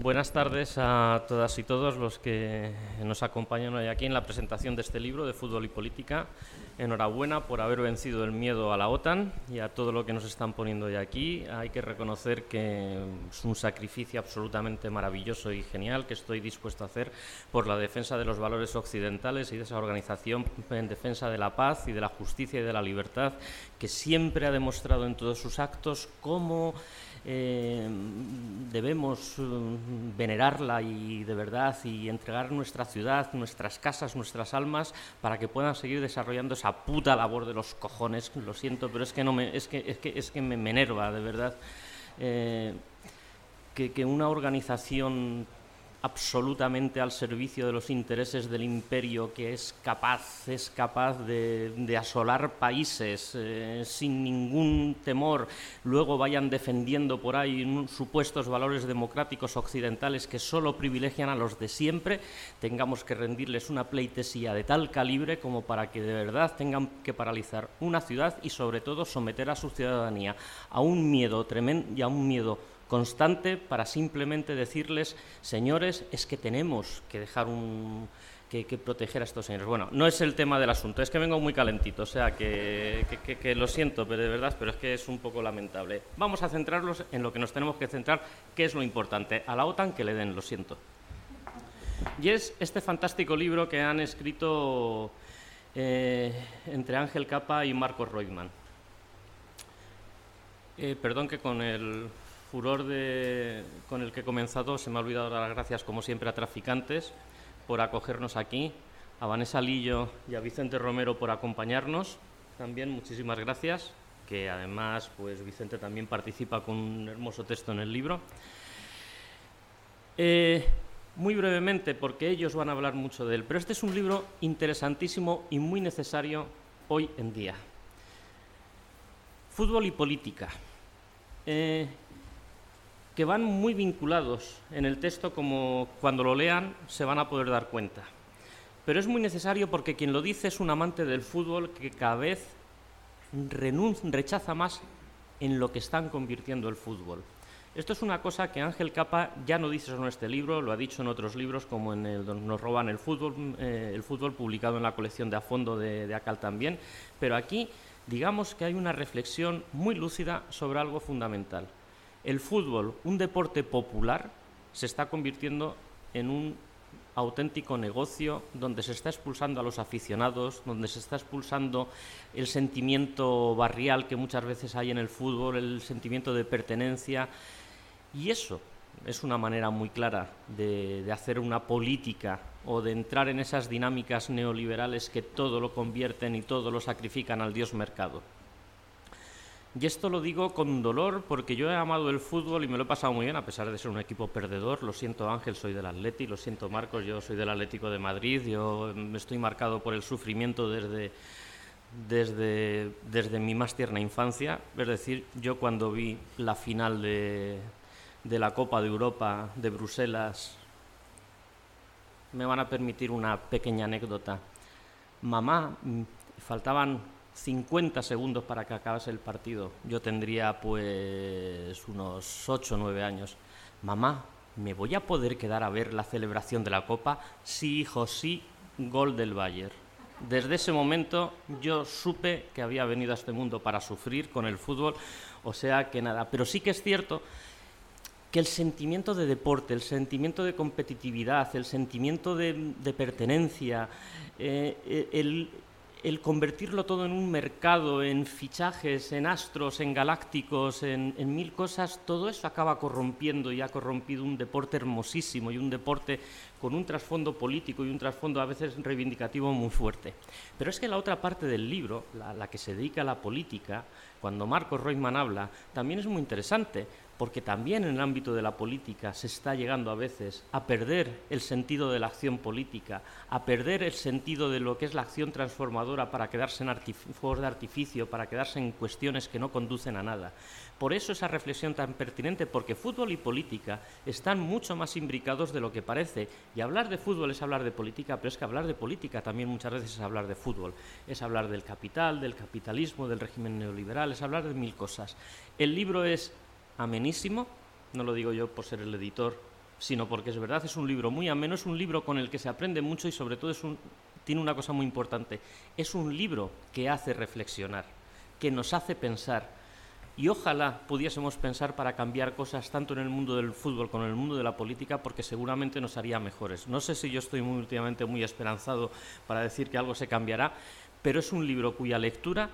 Buenas tardes a todas y todos los que nos acompañan hoy aquí en la presentación de este libro de Fútbol y Política. Enhorabuena por haber vencido el miedo a la OTAN y a todo lo que nos están poniendo hoy aquí. Hay que reconocer que es un sacrificio absolutamente maravilloso y genial que estoy dispuesto a hacer por la defensa de los valores occidentales y de esa organización en defensa de la paz y de la justicia y de la libertad que siempre ha demostrado en todos sus actos cómo eh, debemos eh, venerarla y de verdad y entregar nuestra ciudad, nuestras casas, nuestras almas para que puedan seguir desarrollando esa puta labor de los cojones. Lo siento, pero es que no me, es que, es que, es que me, enerva de verdad eh, que, que una organización absolutamente al servicio de los intereses del imperio que es capaz, es capaz de, asolar países eh, sin ningún temor, luego vayan defendiendo por ahí supuestos valores democráticos occidentales que solo privilegian a los de siempre, tengamos que rendirles una pleitesía de tal calibre como para que de verdad tengan que paralizar una ciudad y sobre todo someter a su ciudadanía a un miedo tremendo y a un miedo constante para simplemente decirles, señores, es que tenemos que dejar un, que, proteger a estos señores. Bueno, no es el tema del asunto, es que vengo muy calentito, o sea que, que, lo siento, pero de verdad, pero es que es un poco lamentable. Vamos a centrarnos en lo que nos tenemos que centrar, que es lo importante. A la OTAN que le den, lo siento. Y es este fantástico libro que han escrito eh, entre Ángel Capa y Marcos Reutemann. Eh, perdón que con el furor con el que he comenzado, se me ha olvidado dar las gracias, como siempre, a Traficantes por acogernos aquí, a Vanessa Lillo y a Vicente Romero por acompañarnos. También muchísimas gracias, que además pues Vicente también participa con un hermoso texto en el libro. Eh, muy brevemente, porque ellos van a hablar mucho de él, pero este es un libro interesantísimo y muy necesario hoy en día. Fútbol y política. Eh, que van muy vinculados en el texto como cuando lo lean se van a poder dar cuenta. Pero es muy necesario porque quien lo dice es un amante del fútbol que cada vez rechaza más en lo que están convirtiendo el fútbol. Esto es una cosa que Ángel Capa ya no dice en este libro, lo ha dicho en otros libros como en el Nos roban el fútbol, eh, el fútbol publicado en la colección de A Fondo de, de Acal también, pero aquí digamos que hay una reflexión muy lúcida sobre algo fundamental el fútbol, un deporte popular, se está convirtiendo en un auténtico negocio donde se está expulsando a los aficionados, donde se está expulsando el sentimiento barrial que muchas veces hay en el fútbol, el sentimiento de pertenencia. Y eso es una manera muy clara de, hacer una política o de entrar en esas dinámicas neoliberales que todo lo convierten y todo lo sacrifican al dios mercado. Y esto lo digo con dolor porque yo he amado el fútbol y me lo he pasado muy bien, a pesar de ser un equipo perdedor. Lo siento Ángel, soy del Atleti, lo siento Marcos, yo soy del Atlético de Madrid. Yo estoy marcado por el sufrimiento desde, desde, desde mi más tierna infancia. Es decir, yo cuando vi la final de, de la Copa de Europa de Bruselas, me van a permitir una pequeña anécdota. Mamá, faltaban 50 segundos para que acabase el partido. Yo tendría pues unos 8 o 9 años. Mamá, ¿me voy a poder quedar a ver la celebración de la Copa? Sí, hijo, sí, gol del Bayern. Desde ese momento yo supe que había venido a este mundo para sufrir con el fútbol, o sea que nada. Pero sí que es cierto que el sentimiento de deporte, el sentimiento de competitividad, el sentimiento de, pertenencia, eh, el, el convertirlo todo en un mercado, en fichajes, en astros, en galácticos, en, mil cosas, todo eso acaba corrompiendo y ha corrompido un deporte hermosísimo y un deporte con un trasfondo político y un trasfondo a veces reivindicativo muy fuerte. Pero es que la otra parte del libro, la, que se dedica a la política, cuando Marcos Reutemann habla, también es muy interesante, porque también en el ámbito de la política se está llegando a veces a perder el sentido de la acción política, a perder el sentido de lo que es la acción transformadora para quedarse en fuegos de artificio, para quedarse en cuestiones que no conducen a nada. Por eso esa reflexión tan pertinente, porque fútbol y política están mucho más imbricados de lo que parece. Y hablar de fútbol es hablar de política, pero es que hablar de política también muchas veces es hablar de fútbol. Es hablar del capital, del capitalismo, del régimen neoliberal, es hablar de mil cosas. El libro es amenísimo, no lo digo yo por ser el editor, sino porque es verdad, es un libro muy ameno, es un libro con el que se aprende mucho y sobre todo es un, tiene una cosa muy importante, es un libro que hace reflexionar, que nos hace pensar. Y ojalá pudiésemos pensar para cambiar cosas tanto en el mundo del fútbol como en el mundo de la política, porque seguramente nos haría mejores. No sé si yo estoy muy, últimamente muy esperanzado para decir que algo se cambiará, pero es un libro cuya lectura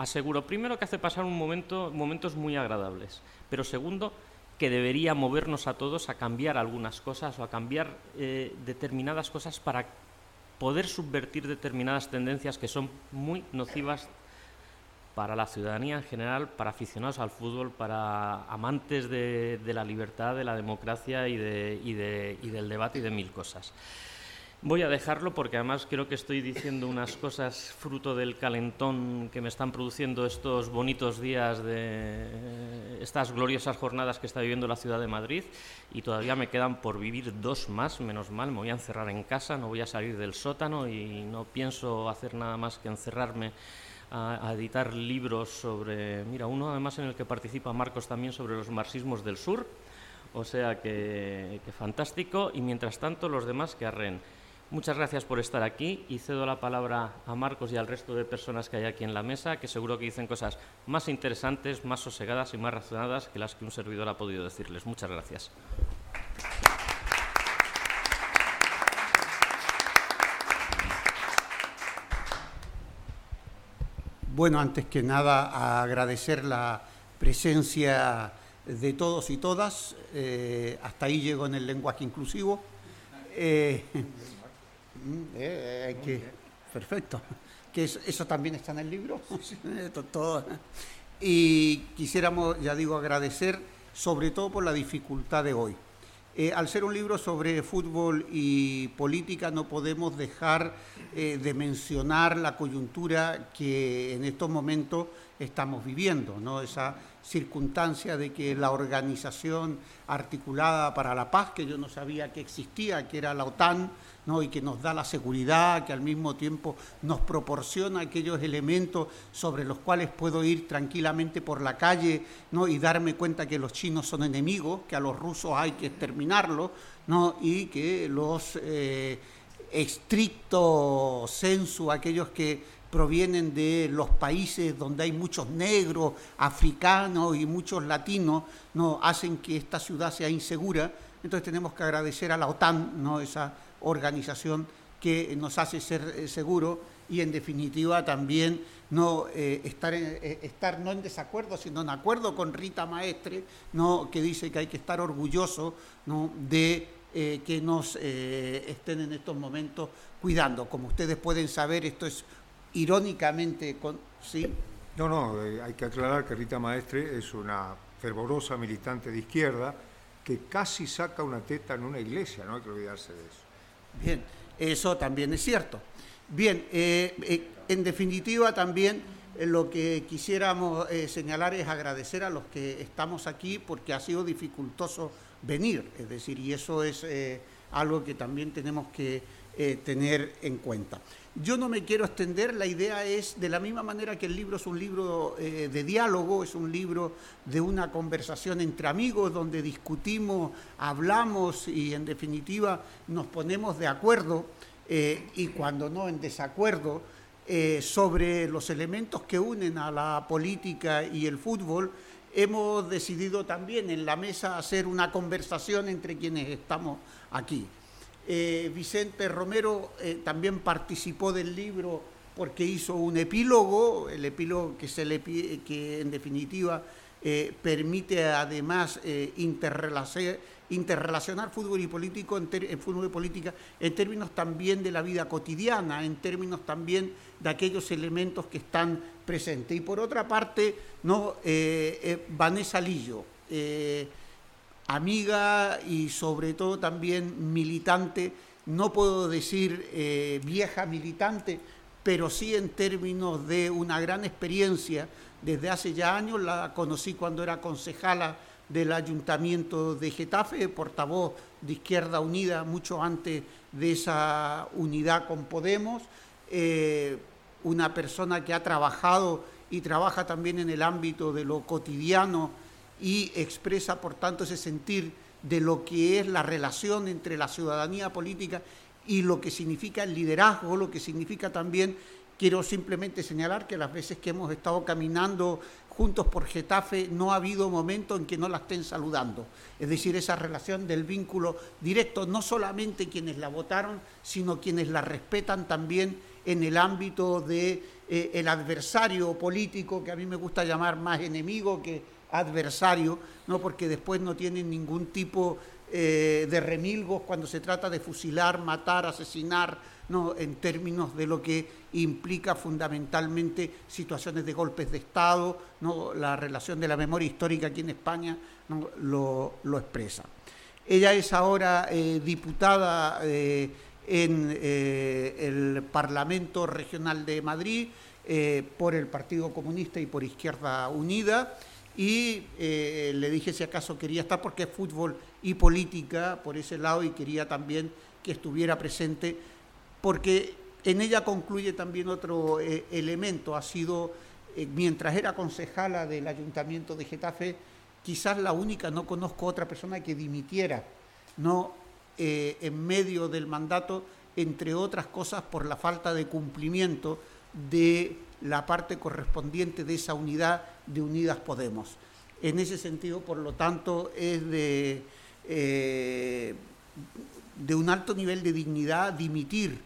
aseguro, primero, que hace pasar un momento, momentos muy agradables, pero segundo, que debería movernos a todos a cambiar algunas cosas o a cambiar eh, determinadas cosas para poder subvertir determinadas tendencias que son muy nocivas para la ciudadanía en general, para aficionados al fútbol, para amantes de, la libertad, de la democracia y, y del debate y de mil cosas. Voy a dejarlo porque además creo que estoy diciendo unas cosas fruto del calentón que me están produciendo estos bonitos días de estas gloriosas jornadas que está viviendo la ciudad de Madrid. Y todavía me quedan por vivir dos más, menos mal, me voy a encerrar en casa, no voy a salir del sótano y no pienso hacer nada más que encerrarme a, editar libros sobre, mira, uno además en el que participa Marcos también sobre los marxismos del sur, o sea que, que fantástico. Y mientras tanto los demás que arren. Muchas gracias por estar aquí y cedo la palabra a Marcos y al resto de personas que hay aquí en la mesa, que seguro que dicen cosas más interesantes, más sosegadas y más razonadas que las que un servidor ha podido decirles. Muchas gracias. Bueno, antes que nada, agradecer la presencia de todos y todas. Eh, hasta ahí llego en el lenguaje inclusivo. Eh, Mm, eh, que, perfecto. Que eso, también está en el libro. todo. Y quisiéramos, ya digo, agradecer sobre todo por la dificultad de hoy. Eh, al ser un libro sobre fútbol y política, no podemos dejar eh, de mencionar la coyuntura que en estos momentos estamos viviendo, ¿no? esa circunstancia de que la organización articulada para la paz, que yo no sabía que existía, que era la OTAN, y que nos da la seguridad, que al mismo tiempo nos proporciona aquellos elementos sobre los cuales puedo ir tranquilamente por la calle ¿no? y darme cuenta que los chinos son enemigos, que a los rusos hay que exterminarlos ¿no? y que los eh, estrictos census, aquellos que provienen de los países donde hay muchos negros, africanos y muchos latinos, no hacen que esta ciudad sea insegura. Entonces tenemos que agradecer a la OTAN, ¿no? esa organización que nos hace ser eh, seguros y en definitiva también no eh, estar, eh, estar no en desacuerdo, sino en acuerdo con Rita Maestre, ¿no? que dice que hay que estar orgulloso ¿no? de que nos estén en estos momentos cuidando. Como ustedes pueden saber, esto es irónicamente... Con, ¿sí? No, no, hay que aclarar que Rita Maestre es una fervorosa militante de izquierda que casi saca una teta en una iglesia, no hay que olvidarse de eso. Bien, eso también es cierto. Bien, eh, eh, en definitiva también eh, lo que quisiéramos señalar es agradecer a los que estamos aquí porque ha sido dificultoso venir, es decir, y eso es algo que también tenemos que tener en cuenta. Yo no me quiero extender, la idea es, de la misma manera que el libro es un libro eh, de diálogo, es un libro de una conversación entre amigos donde discutimos, hablamos y en definitiva nos ponemos de acuerdo eh, y cuando no en desacuerdo eh, sobre los elementos que unen a la política y el fútbol, hemos decidido también en la mesa hacer una conversación entre quienes estamos aquí. Eh, Vicente Romero eh, también participó del libro porque hizo un epílogo, el epílogo que, en definitiva eh, permite además interrelacionar, fútbol y político fútbol y política en términos también de la vida cotidiana, en términos también de aquellos elementos que están presentes. Y por otra parte, no Vanessa Lillo amiga y sobre todo también militante, no puedo decir eh, vieja militante, pero sí en términos de una gran experiencia. Desde hace ya años la conocí cuando era concejala del Ayuntamiento de Getafe, portavoz de Izquierda Unida, mucho antes de esa unidad con Podemos, eh, una persona que ha trabajado y trabaja también en el ámbito de lo cotidiano y expresa por tanto ese sentir de lo que es la relación entre la ciudadanía política y lo que significa el liderazgo, lo que significa también, quiero simplemente señalar que las veces que hemos estado caminando juntos por Getafe no ha habido momento en que no la estén saludando. Es decir, esa relación del vínculo directo, no solamente quienes la votaron, sino quienes la respetan también en el ámbito de, eh, adversario político, que a mí me gusta llamar más enemigo que adversario, ¿no? porque después no tienen ningún tipo eh, de remilgos cuando se trata de fusilar, matar, asesinar, ¿no? en términos de lo que implica fundamentalmente situaciones de golpes de Estado, ¿no? la relación de la memoria histórica aquí en España lo, expresa. Ella es ahora eh, diputada eh, en el Parlamento Regional de Madrid por el Partido Comunista y por Izquierda Unida y eh, le dije si acaso quería estar porque es fútbol y política por ese lado y quería también que estuviera presente porque en ella concluye también otro eh, elemento, ha sido, eh, mientras era concejala del Ayuntamiento de Getafe, quizás la única, no conozco otra persona que dimitiera, no en medio del mandato, entre otras cosas por la falta de cumplimiento de la parte correspondiente de esa unidad de Unidas Podemos. En ese sentido, por lo tanto, es de, eh, de un alto nivel de dignidad dimitir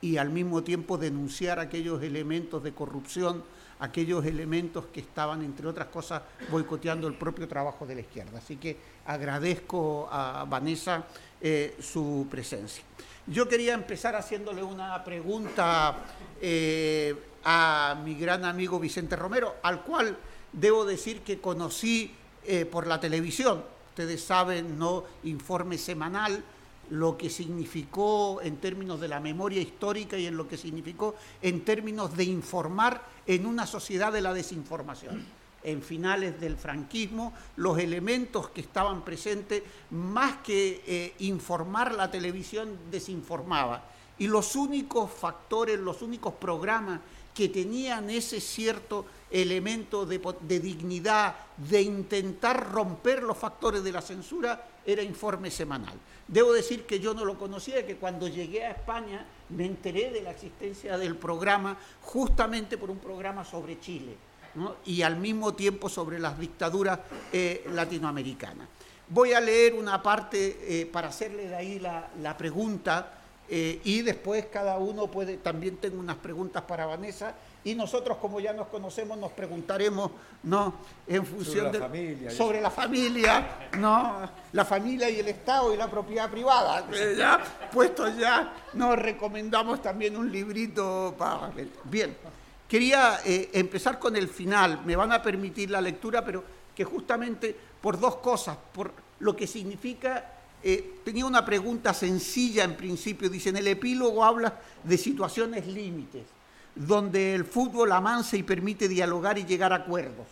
y al mismo tiempo denunciar aquellos elementos de corrupción, aquellos elementos que estaban, entre otras cosas, boicoteando el propio trabajo de la izquierda. Así que agradezco a Vanessa eh, su presencia. Yo quería empezar haciéndole una pregunta eh, a mi gran amigo Vicente Romero, al cual debo decir que conocí eh, por la televisión. Ustedes saben, ¿no? Informe semanal, lo que significó en términos de la memoria histórica y en lo que significó en términos de informar en una sociedad de la desinformación. En finales del franquismo, los elementos que estaban presentes, más que eh, informar la televisión, desinformaba. Y los únicos factores, los únicos programas que tenían ese cierto elemento de, dignidad, de intentar romper los factores de la censura, era informe semanal. Debo decir que yo no lo conocía, que cuando llegué a España me enteré de la existencia del programa justamente por un programa sobre Chile y al mismo tiempo sobre las dictaduras eh, latinoamericanas. Voy a leer una parte eh, para hacerle de ahí la, la pregunta eh, y después cada uno puede, también tengo unas preguntas para Vanessa, y nosotros como ya nos conocemos nos preguntaremos, ¿no? En función sobre la familia, sobre la familia, ¿no? La familia y el Estado y la propiedad privada. ya, puesto ya, nos recomendamos también un librito para... Bien, quería eh, empezar con el final, me van a permitir la lectura, pero que justamente por dos cosas, por lo que significa eh, tenía una pregunta sencilla en principio. Dice, en el epílogo habla de situaciones límites, donde el fútbol amansa y permite dialogar y llegar a acuerdos.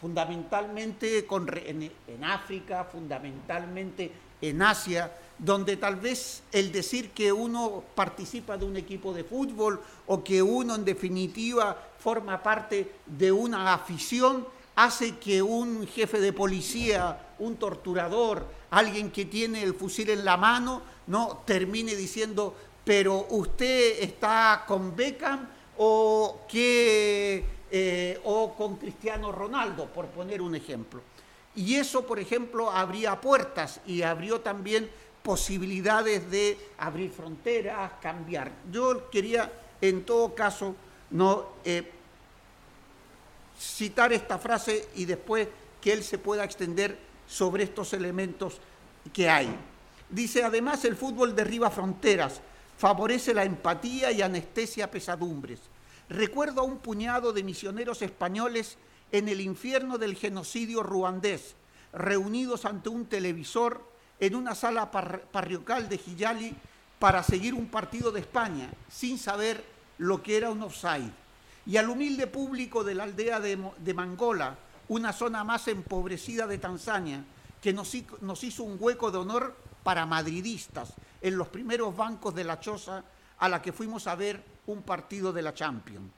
Fundamentalmente en, en África, fundamentalmente en Asia, donde tal vez el decir que uno participa de un equipo de fútbol o que uno en definitiva forma parte de una afición hace que un jefe de policía, un torturador, alguien que tiene el fusil en la mano, no termine diciendo, pero usted está con Beckham o, que, eh, o con Cristiano Ronaldo, por poner un ejemplo. Y eso, por ejemplo, abría puertas y abrió también posibilidades de abrir fronteras, cambiar. Yo quería, en todo caso, no eh, citar esta frase y después que él se pueda extender sobre estos elementos que hay. Dice, además el fútbol derriba fronteras, favorece la empatía y anestesia pesadumbres. Recuerdo a un puñado de misioneros españoles en el infierno del genocidio ruandés, reunidos ante un televisor en una sala parroquial de Giyali para seguir un partido de España, sin saber lo que era un offside y al humilde público de la aldea de, Mangola, una zona más empobrecida de Tanzania, que nos, nos hizo un hueco de honor para madridistas en los primeros bancos de la choza a la que fuimos a ver un partido de la Champions.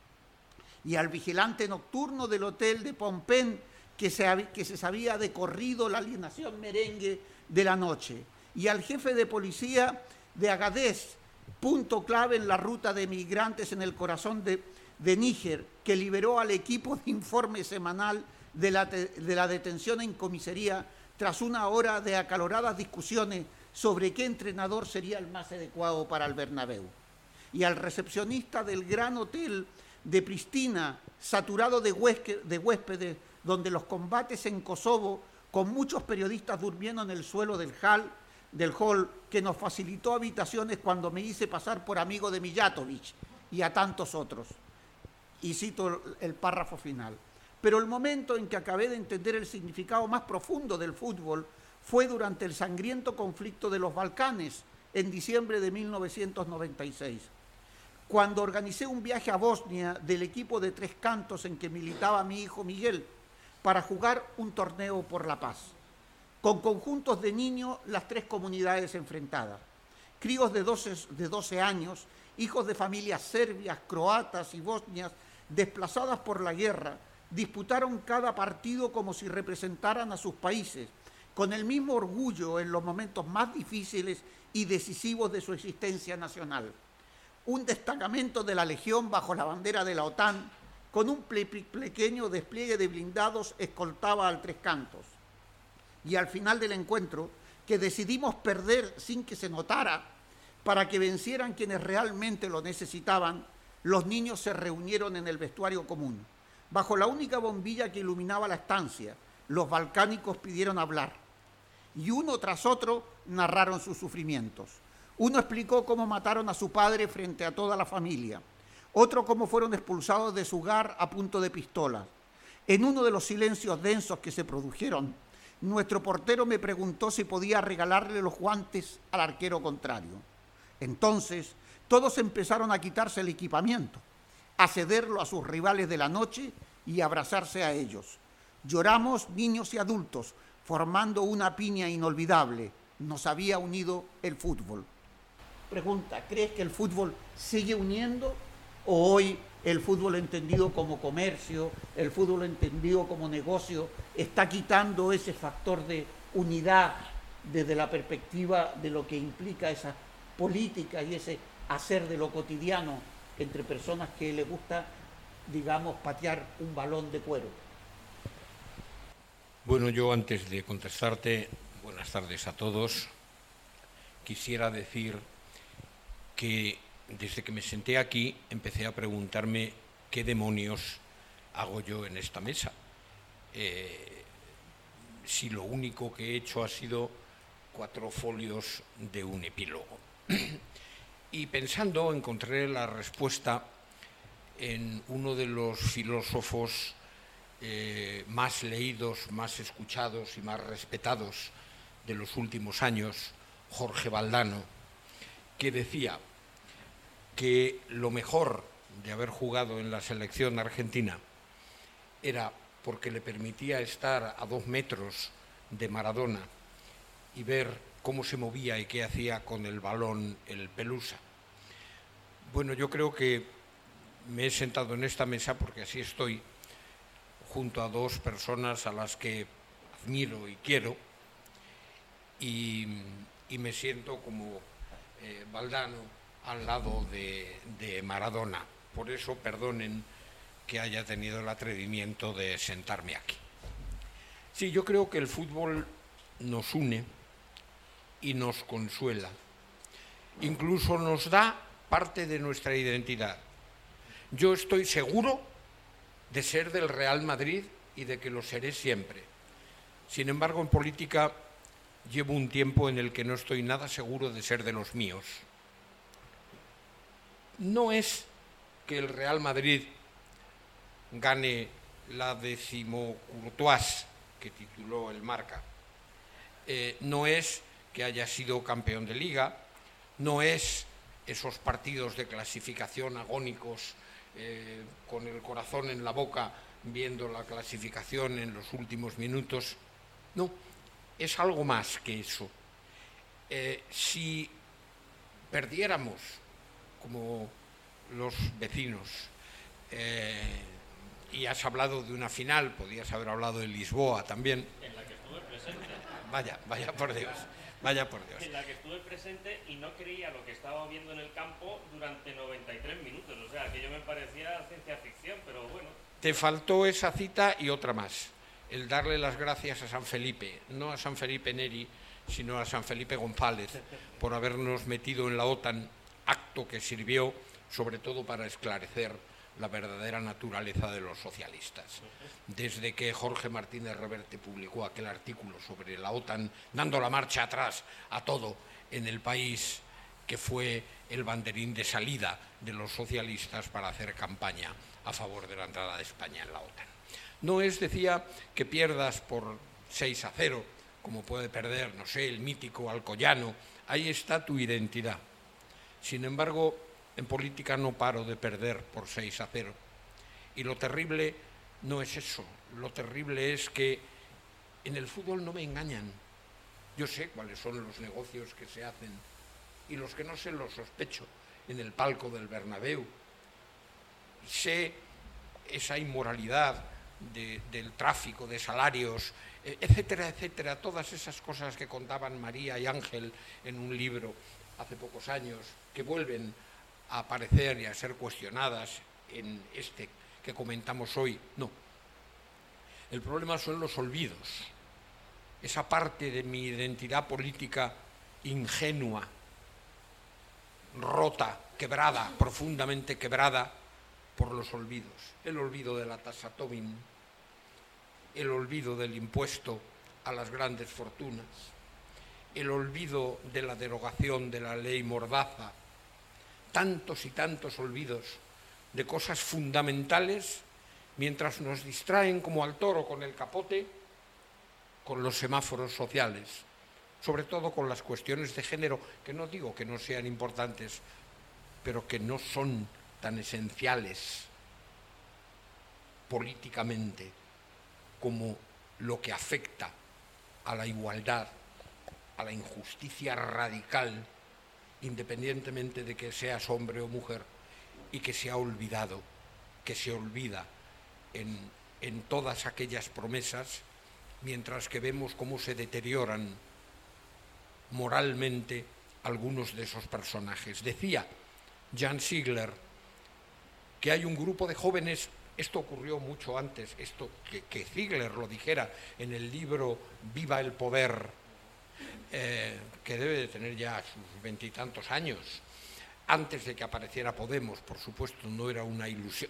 Y al vigilante nocturno del hotel de Pompén, que se, que se sabía de corrido la alienación merengue de la noche, y al jefe de policía de Agadez, punto clave en la ruta de migrantes en el corazón de, de Níger, que liberó al equipo de informe semanal de la, de la detención en comisaría tras una hora de acaloradas discusiones sobre qué entrenador sería el más adecuado para el Bernabéu. Y al recepcionista del gran hotel de Pristina, saturado de, huéspedes, donde los combates en Kosovo, con muchos periodistas durmiendo en el suelo del hall, del hall que nos facilitó habitaciones cuando me hice pasar por amigo de Mijatovic y a tantos otros. Y cito el párrafo final. Pero el momento en que acabé de entender el significado más profundo del fútbol fue durante el sangriento conflicto de los Balcanes en diciembre de 1996, cuando organicé un viaje a Bosnia del equipo de tres cantos en que militaba mi hijo Miguel para jugar un torneo por la paz, con conjuntos de niños las tres comunidades enfrentadas, críos de 12, de 12 años, hijos de familias serbias, croatas y bosnias desplazadas por la guerra, disputaron cada partido como si representaran a sus países, con el mismo orgullo en los momentos más difíciles y decisivos de su existencia nacional. Un destacamento de la Legión bajo la bandera de la OTAN, con un pequeño despliegue de blindados, escoltaba al Tres Cantos. Y al final del encuentro, que decidimos perder sin que se notara, para que vencieran quienes realmente lo necesitaban, los niños se reunieron en el vestuario común bajo la única bombilla que iluminaba la estancia. Los balcánicos pidieron hablar y uno tras otro narraron sus sufrimientos. Uno explicó cómo mataron a su padre frente a toda la familia, otro cómo fueron expulsados de su hogar a punto de pistola. En uno de los silencios densos que se produjeron, nuestro portero me preguntó si podía regalarle los guantes al arquero contrario. Entonces, todos empezaron a quitarse el equipamiento a cederlo a sus rivales de la noche y abrazarse a ellos. Lloramos niños y adultos, formando una piña inolvidable. Nos había unido el fútbol. Pregunta, ¿crees que el fútbol sigue uniendo o hoy el fútbol entendido como comercio, el fútbol entendido como negocio, está quitando ese factor de unidad desde la perspectiva de lo que implica esa política y ese hacer de lo cotidiano entre personas que le gusta, digamos, patear un balón de cuero. Bueno, yo antes de contestarte, buenas tardes a todos, quisiera decir que desde que me senté aquí empecé a preguntarme qué demonios hago yo en esta mesa. Eh, si lo único que he hecho ha sido cuatro folios de un epílogo. Y pensando encontré la respuesta en uno de los filósofos eh, más leídos, más escuchados y más respetados de los últimos años, Jorge Valdano, que decía que lo mejor de haber jugado en la selección argentina era porque le permitía estar a dos metros de Maradona y ver cómo se movía y qué hacía con el balón el Pelusa. Bueno, yo creo que me he sentado en esta mesa porque así estoy junto a dos personas a las que admiro y quiero y, me siento como eh, Valdano al lado de Maradona. Por eso perdonen que haya tenido el atrevimiento de sentarme aquí. Sí, yo creo que el fútbol nos une y nos consuela. Incluso nos da parte de nuestra identidad. Yo estoy seguro de ser del Real Madrid y de que lo seré siempre. Sin embargo, en política llevo un tiempo en el que no estoy nada seguro de ser de los míos. No es que el Real Madrid gane la decimocourtoise que tituló el Marca. Eh, no es que haya sido campeón de liga, no es esos partidos de clasificación agónicos eh, con el corazón en la boca viendo la clasificación en los últimos minutos. No, es algo más que eso. Eh, si perdiéramos, como los vecinos, eh, y has hablado de una final, podías haber hablado de Lisboa también. En la que estuve presente. Vaya, vaya por Dios. Vaya por Dios. En la que estuve presente y no creía lo que estaba viendo en el campo durante 93 minutos. O sea, que yo me parecía ciencia ficción, pero bueno. Te faltó esa cita y otra más. El darle las gracias a San Felipe, no a San Felipe Neri, sino a San Felipe González, por habernos metido en la OTAN, acto que sirvió sobre todo para esclarecer la verdadera naturaleza de los socialistas. Desde que Jorge Martínez Reverte publicó aquel artículo sobre la OTAN, dando la marcha atrás a todo en el país, que fue el banderín de salida de los socialistas para hacer campaña a favor de la entrada de España en la OTAN. No es, decía, que pierdas por 6 a 0, como puede perder, no sé, el mítico Alcoyano, ahí está tu identidad. Sin embargo, en política no paro de perder por 6 a 0. Y lo terrible no es eso, lo terrible es que en el fútbol no me engañan. Yo sé cuáles son los negocios que se hacen y los que no sé los sospecho en el palco del Bernabéu. Sé esa inmoralidad del tráfico de salarios, e, etcétera, etcétera, todas esas cosas que contaban María y Ángel en un libro hace pocos años, que vuelven a aparecer y a ser cuestionadas en este que comentamos hoy. No. El problema son los olvidos, esa parte de mi identidad política ingenua, rota, quebrada, profundamente quebrada por los olvidos. El olvido de la tasa Tobin, el olvido del impuesto a las grandes fortunas, el olvido de la derogación de la ley Mordaza, tantos y tantos olvidos de cosas fundamentales mientras nos distraen como al toro con el capote con los semáforos sociales, sobre todo con las cuestiones de género, que no digo que no sean importantes, pero que no son tan esenciales políticamente como lo que afecta a la igualdad, a la injusticia radical independientemente de que seas hombre o mujer, y que se ha olvidado, que se olvida en, todas aquellas promesas, mientras que vemos cómo se deterioran moralmente algunos de esos personajes. Decía Jan Ziegler que hay un grupo de jóvenes, esto ocurrió mucho antes, esto que, Ziegler lo dijera en el libro Viva el Poder, eh, que debe de tener ya sus veintitantos años, antes de que apareciera Podemos, por supuesto, no era una,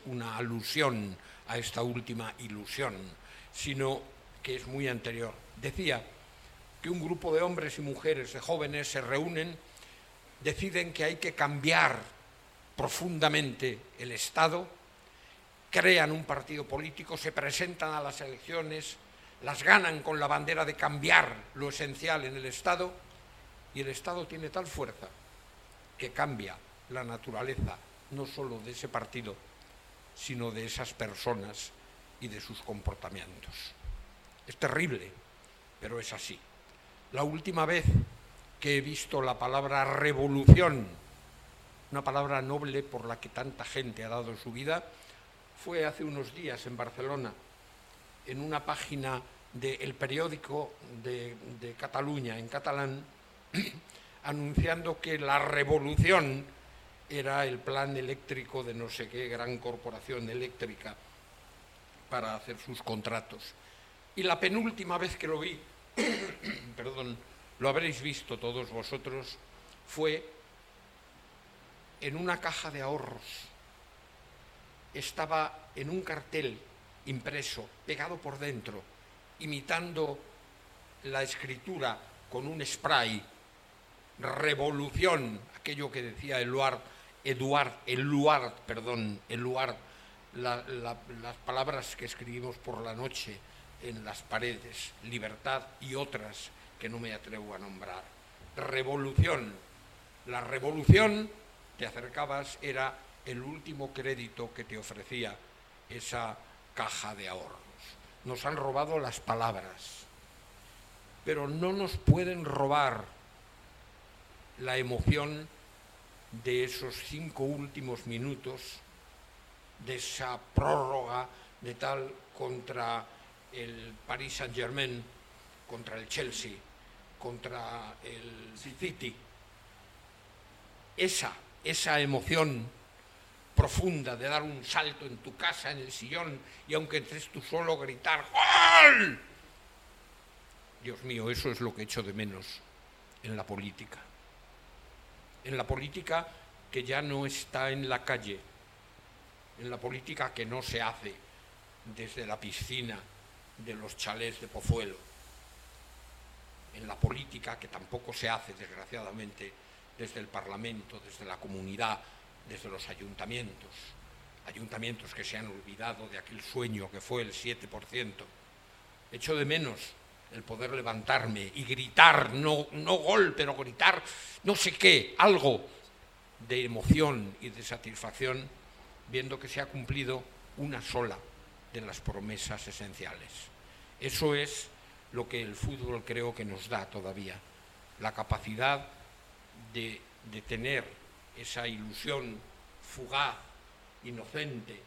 una alusión a esta última ilusión, sino que es muy anterior. Decía que un grupo de hombres y mujeres, de jóvenes, se reúnen, deciden que hay que cambiar profundamente el Estado, crean un partido político, se presentan a las elecciones, las ganan con la bandera de cambiar lo esencial en el Estado y el Estado tiene tal fuerza que cambia la naturaleza no solo de ese partido, sino de esas personas y de sus comportamientos. Es terrible, pero es así. La última vez que he visto la palabra revolución, una palabra noble por la que tanta gente ha dado su vida, fue hace unos días en Barcelona en una página del periódico de, de Cataluña, en catalán, anunciando que la revolución era el plan eléctrico de no sé qué gran corporación eléctrica para hacer sus contratos. Y la penúltima vez que lo vi, perdón, lo habréis visto todos vosotros, fue en una caja de ahorros. Estaba en un cartel impreso, pegado por dentro, imitando la escritura con un spray, revolución, aquello que decía Eduard, Eduard, Eluard, perdón, Eluard, las palabras que escribimos por la noche en las paredes, libertad y otras que no me atrevo a nombrar. Revolución. La revolución, te acercabas, era el último crédito que te ofrecía esa caja de ahorros. Nos han robado las palabras, pero no nos pueden robar la emoción de esos cinco últimos minutos, de esa prórroga de tal contra el Paris Saint-Germain, contra el Chelsea, contra el City. Esa, esa emoción profunda de dar un salto en tu casa, en el sillón, y aunque estés tú solo, gritar ¡Gol! Dios mío, eso es lo que echo de menos en la política. En la política que ya no está en la calle, en la política que no se hace desde la piscina de los chalés de Pozuelo, en la política que tampoco se hace, desgraciadamente, desde el Parlamento, desde la comunidad, desde los ayuntamientos, ayuntamientos que se han olvidado de aquel sueño que fue el 7%. Echo de menos el poder levantarme y gritar, no, no gol, pero gritar no sé qué, algo de emoción y de satisfacción, viendo que se ha cumplido una sola de las promesas esenciales. Eso es lo que el fútbol creo que nos da todavía, la capacidad de, tener esa ilusión fugaz, inocente,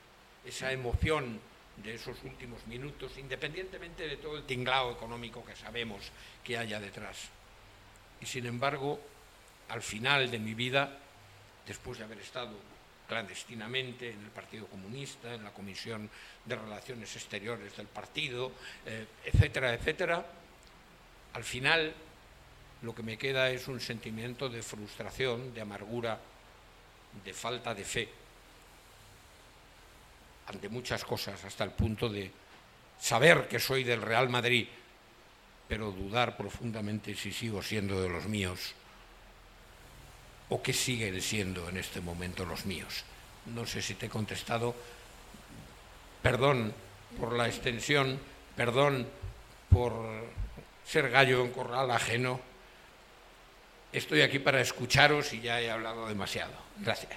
esa emoción de esos últimos minutos, independientemente de todo el tinglao económico que sabemos que haya detrás. Y sin embargo, al final de mi vida, después de haber estado clandestinamente en el Partido Comunista, en la Comisión de Relaciones Exteriores del partido, eh, etcétera, etcétera, al final lo que me queda es un sentimiento de frustración, de amargura, de falta de fe ante muchas cosas, hasta el punto de saber que soy del Real Madrid, pero dudar profundamente si sigo siendo de los míos o qué siguen siendo en este momento los míos. No sé si te he contestado. Perdón por la extensión, perdón por ser gallo en corral ajeno. Estoy aquí para escucharos y ya he hablado demasiado. Gracias.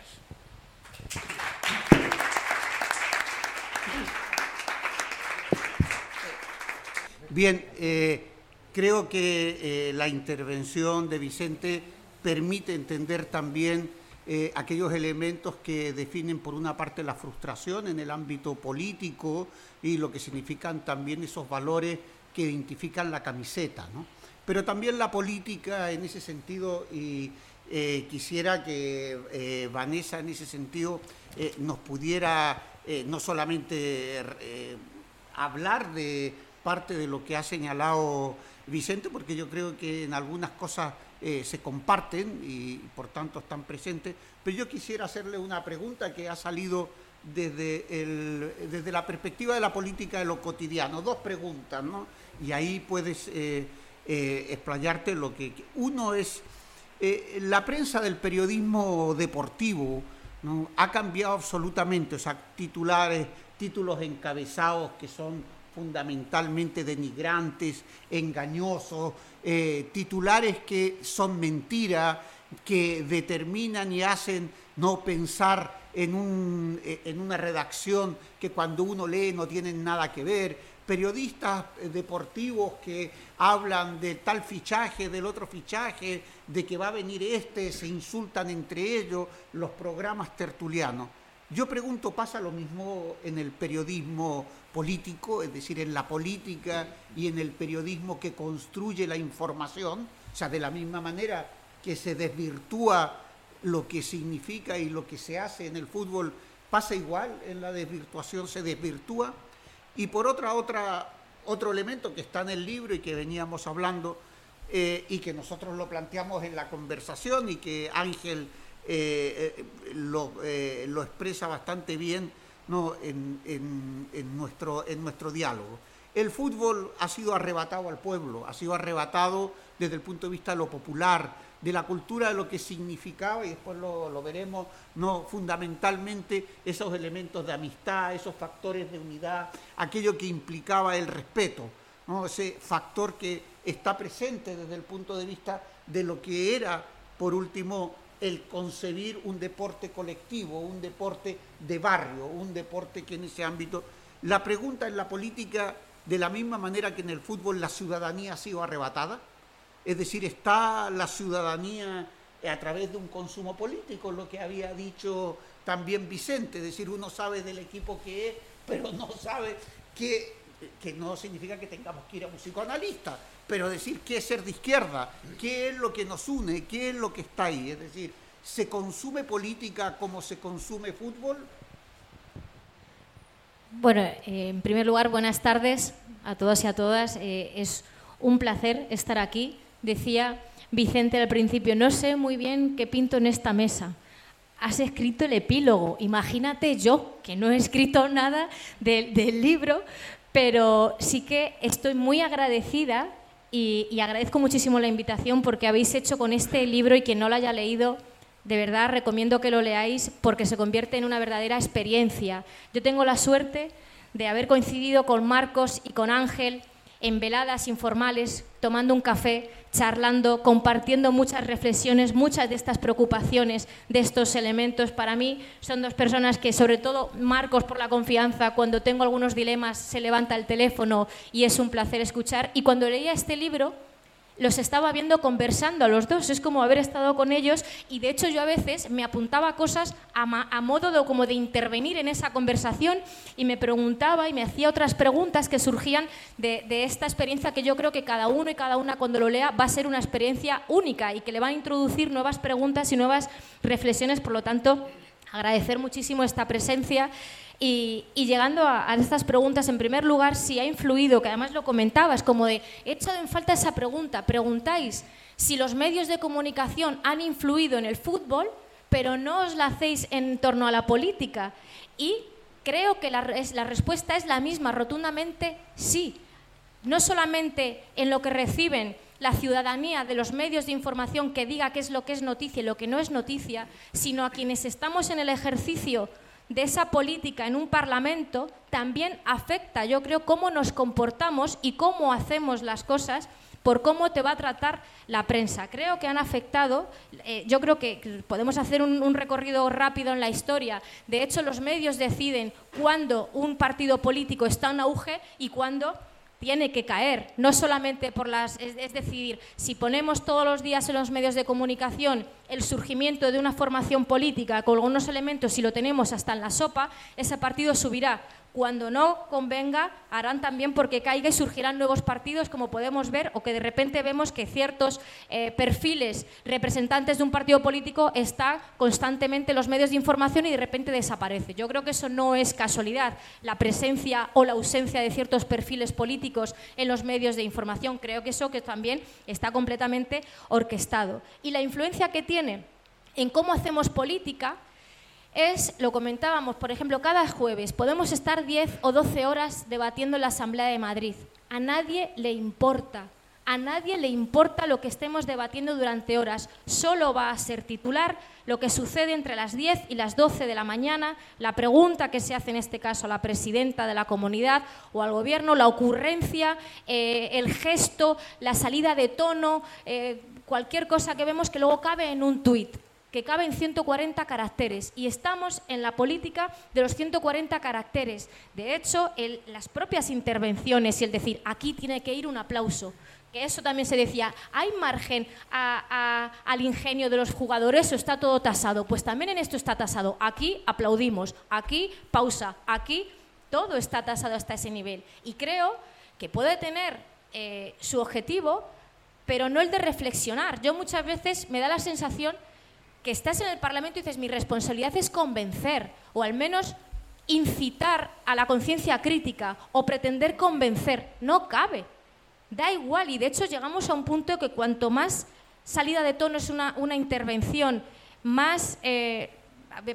Bien, eh, creo que eh, la intervención de Vicente permite entender también eh, aquellos elementos que definen por una parte la frustración en el ámbito político y lo que significan también esos valores que identifican la camiseta, ¿no? Pero también la política en ese sentido y quisiera que Vanessa en ese sentido nos pudiera no solamente hablar de parte de lo que ha señalado Vicente, porque yo creo que en algunas cosas eh, se comparten y por tanto están presentes, pero yo quisiera hacerle una pregunta que ha salido desde, desde la perspectiva de la política de lo cotidiano, dos preguntas, ¿no? Y ahí puedes eh, eh, explayarte lo que... Uno es, la prensa del periodismo deportivo ha cambiado absolutamente, o sea, titulares, títulos encabezados que son fundamentalmente denigrantes, engañosos, eh, titulares que son mentiras, que determinan y hacen no pensar en, eh, en una redacción que cuando uno lee no tienen nada que ver, periodistas eh, deportivos que hablan de tal fichaje, del otro fichaje, de que va a venir este, se insultan entre ellos, los programas tertulianos. Yo pregunto, ¿pasa lo mismo en el periodismo político, es decir, en la política y en el periodismo que construye la información? O sea, de la misma manera que se desvirtúa lo que significa y lo que se hace en el fútbol, pasa igual, en la desvirtuación se desvirtúa. Y por otra, otra, otro elemento que está en el libro y que veníamos hablando eh, y que nosotros lo planteamos en la conversación y que Ángel eh, eh, lo, expresa bastante bien ¿no? en, nuestro, en nuestro diálogo. El fútbol ha sido arrebatado al pueblo, ha sido arrebatado desde el punto de vista de lo popular, de la cultura, de lo que significaba, y después lo, veremos, no fundamentalmente esos elementos de amistad, esos factores de unidad, aquello que implicaba el respeto, ¿no? ese factor que está presente desde el punto de vista de lo que era, por último, el concebir un deporte colectivo, un deporte de barrio, un deporte que en ese ámbito... La pregunta en la política, de la misma manera que en el fútbol la ciudadanía ha sido arrebatada, es decir, está la ciudadanía a través de un consumo político, lo que había dicho también Vicente, es decir, uno sabe del equipo que es pero no sabe que, que no significa que tengamos que ir a un psicoanalista, pero decir qué es ser de izquierda, qué es lo que nos une, qué es lo que está ahí. Es decir, ¿se consume política como se consume fútbol? Bueno, eh, en primer lugar, buenas tardes a todos y a todas. Eh, es un placer estar aquí. Decía Vicente al principio, no sé muy bien qué pinto en esta mesa. Has escrito el epílogo. Imagínate yo, que no he escrito nada del libro, pero sí que estoy muy agradecida y, y agradezco muchísimo la invitación porque habéis hecho con este libro y quien no lo haya leído de verdad recomiendo que lo leáis porque se convierte en una verdadera experiencia. Yo tengo la suerte de haber coincidido con Marcos y con Ángel en veladas informales, tomando un café, charlando, compartiendo muchas reflexiones, muchas de estas preocupaciones, de estos elementos. Para mí son dos personas que, sobre todo Marcos por la confianza, cuando tengo algunos dilemas se levanta el teléfono y es un placer escuchar. Y cuando leía este libro, los estaba viendo conversando a los dos, es como haber estado con ellos y de hecho yo a veces me apuntaba cosas a, modo de, como de intervenir en esa conversación y me preguntaba y me hacía otras preguntas que surgían de, de esta experiencia que yo creo que cada uno y cada una cuando lo lea va a ser una experiencia única y que le va a introducir nuevas preguntas y nuevas reflexiones, por lo tanto agradecer muchísimo esta presencia y, llegando a, estas preguntas, en primer lugar, si ha influido, que además lo comentabas, como de, he echado en falta esa pregunta, preguntáis si los medios de comunicación han influido en el fútbol, pero no os la hacéis en torno a la política. Y creo que la, la respuesta es la misma, rotundamente sí. No solamente en lo que reciben la ciudadanía de los medios de información que diga qué es lo que es noticia y lo que no es noticia, sino a quienes estamos en el ejercicio de esa política en un Parlamento también afecta, yo creo, cómo nos comportamos y cómo hacemos las cosas por cómo te va a tratar la prensa. Creo que han afectado, eh, yo creo que podemos hacer un, un, recorrido rápido en la historia. De hecho, los medios deciden cuándo un partido político está en auge y cuándo tiene que caer, no solamente por las... Es, decir, si ponemos todos los días en los medios de comunicación el surgimiento de una formación política con algunos elementos, si lo tenemos hasta en la sopa, ese partido subirá cuando no convenga, harán también porque caiga y surgirán nuevos partidos, como podemos ver, o que de repente vemos que ciertos eh, perfiles representantes de un partido político están constantemente en los medios de información y de repente desaparece. Yo creo que eso no es casualidad, la presencia o la ausencia de ciertos perfiles políticos en los medios de información. Creo que eso que también está completamente orquestado. Y la influencia que tiene en cómo hacemos política es, lo comentábamos, por ejemplo, cada jueves podemos estar 10 o 12 horas debatiendo en la Asamblea de Madrid. A nadie le importa, a nadie le importa lo que estemos debatiendo durante horas. Solo va a ser titular lo que sucede entre las 10 y las 12 de la mañana, la pregunta que se hace en este caso a la presidenta de la comunidad o al gobierno, la ocurrencia, eh, el gesto, la salida de tono, eh, cualquier cosa que vemos que luego cabe en un tuit que cabe en 140 caracteres y estamos en la política de los 140 caracteres. De hecho, las propias intervenciones y el decir, aquí tiene que ir un aplauso, que eso también se decía, ¿hay margen al ingenio de los jugadores o está todo tasado? Pues también en esto está tasado. Aquí aplaudimos, aquí pausa, aquí todo está tasado hasta ese nivel. Y creo que puede tener eh, su objetivo, pero no el de reflexionar. Yo muchas veces me da la sensación que estás en el Parlamento y dices, mi responsabilidad es convencer, o al menos incitar a la conciencia crítica, o pretender convencer. No cabe. Da igual, y de hecho llegamos a un punto que cuanto más salida de tono es una, intervención, más... Eh,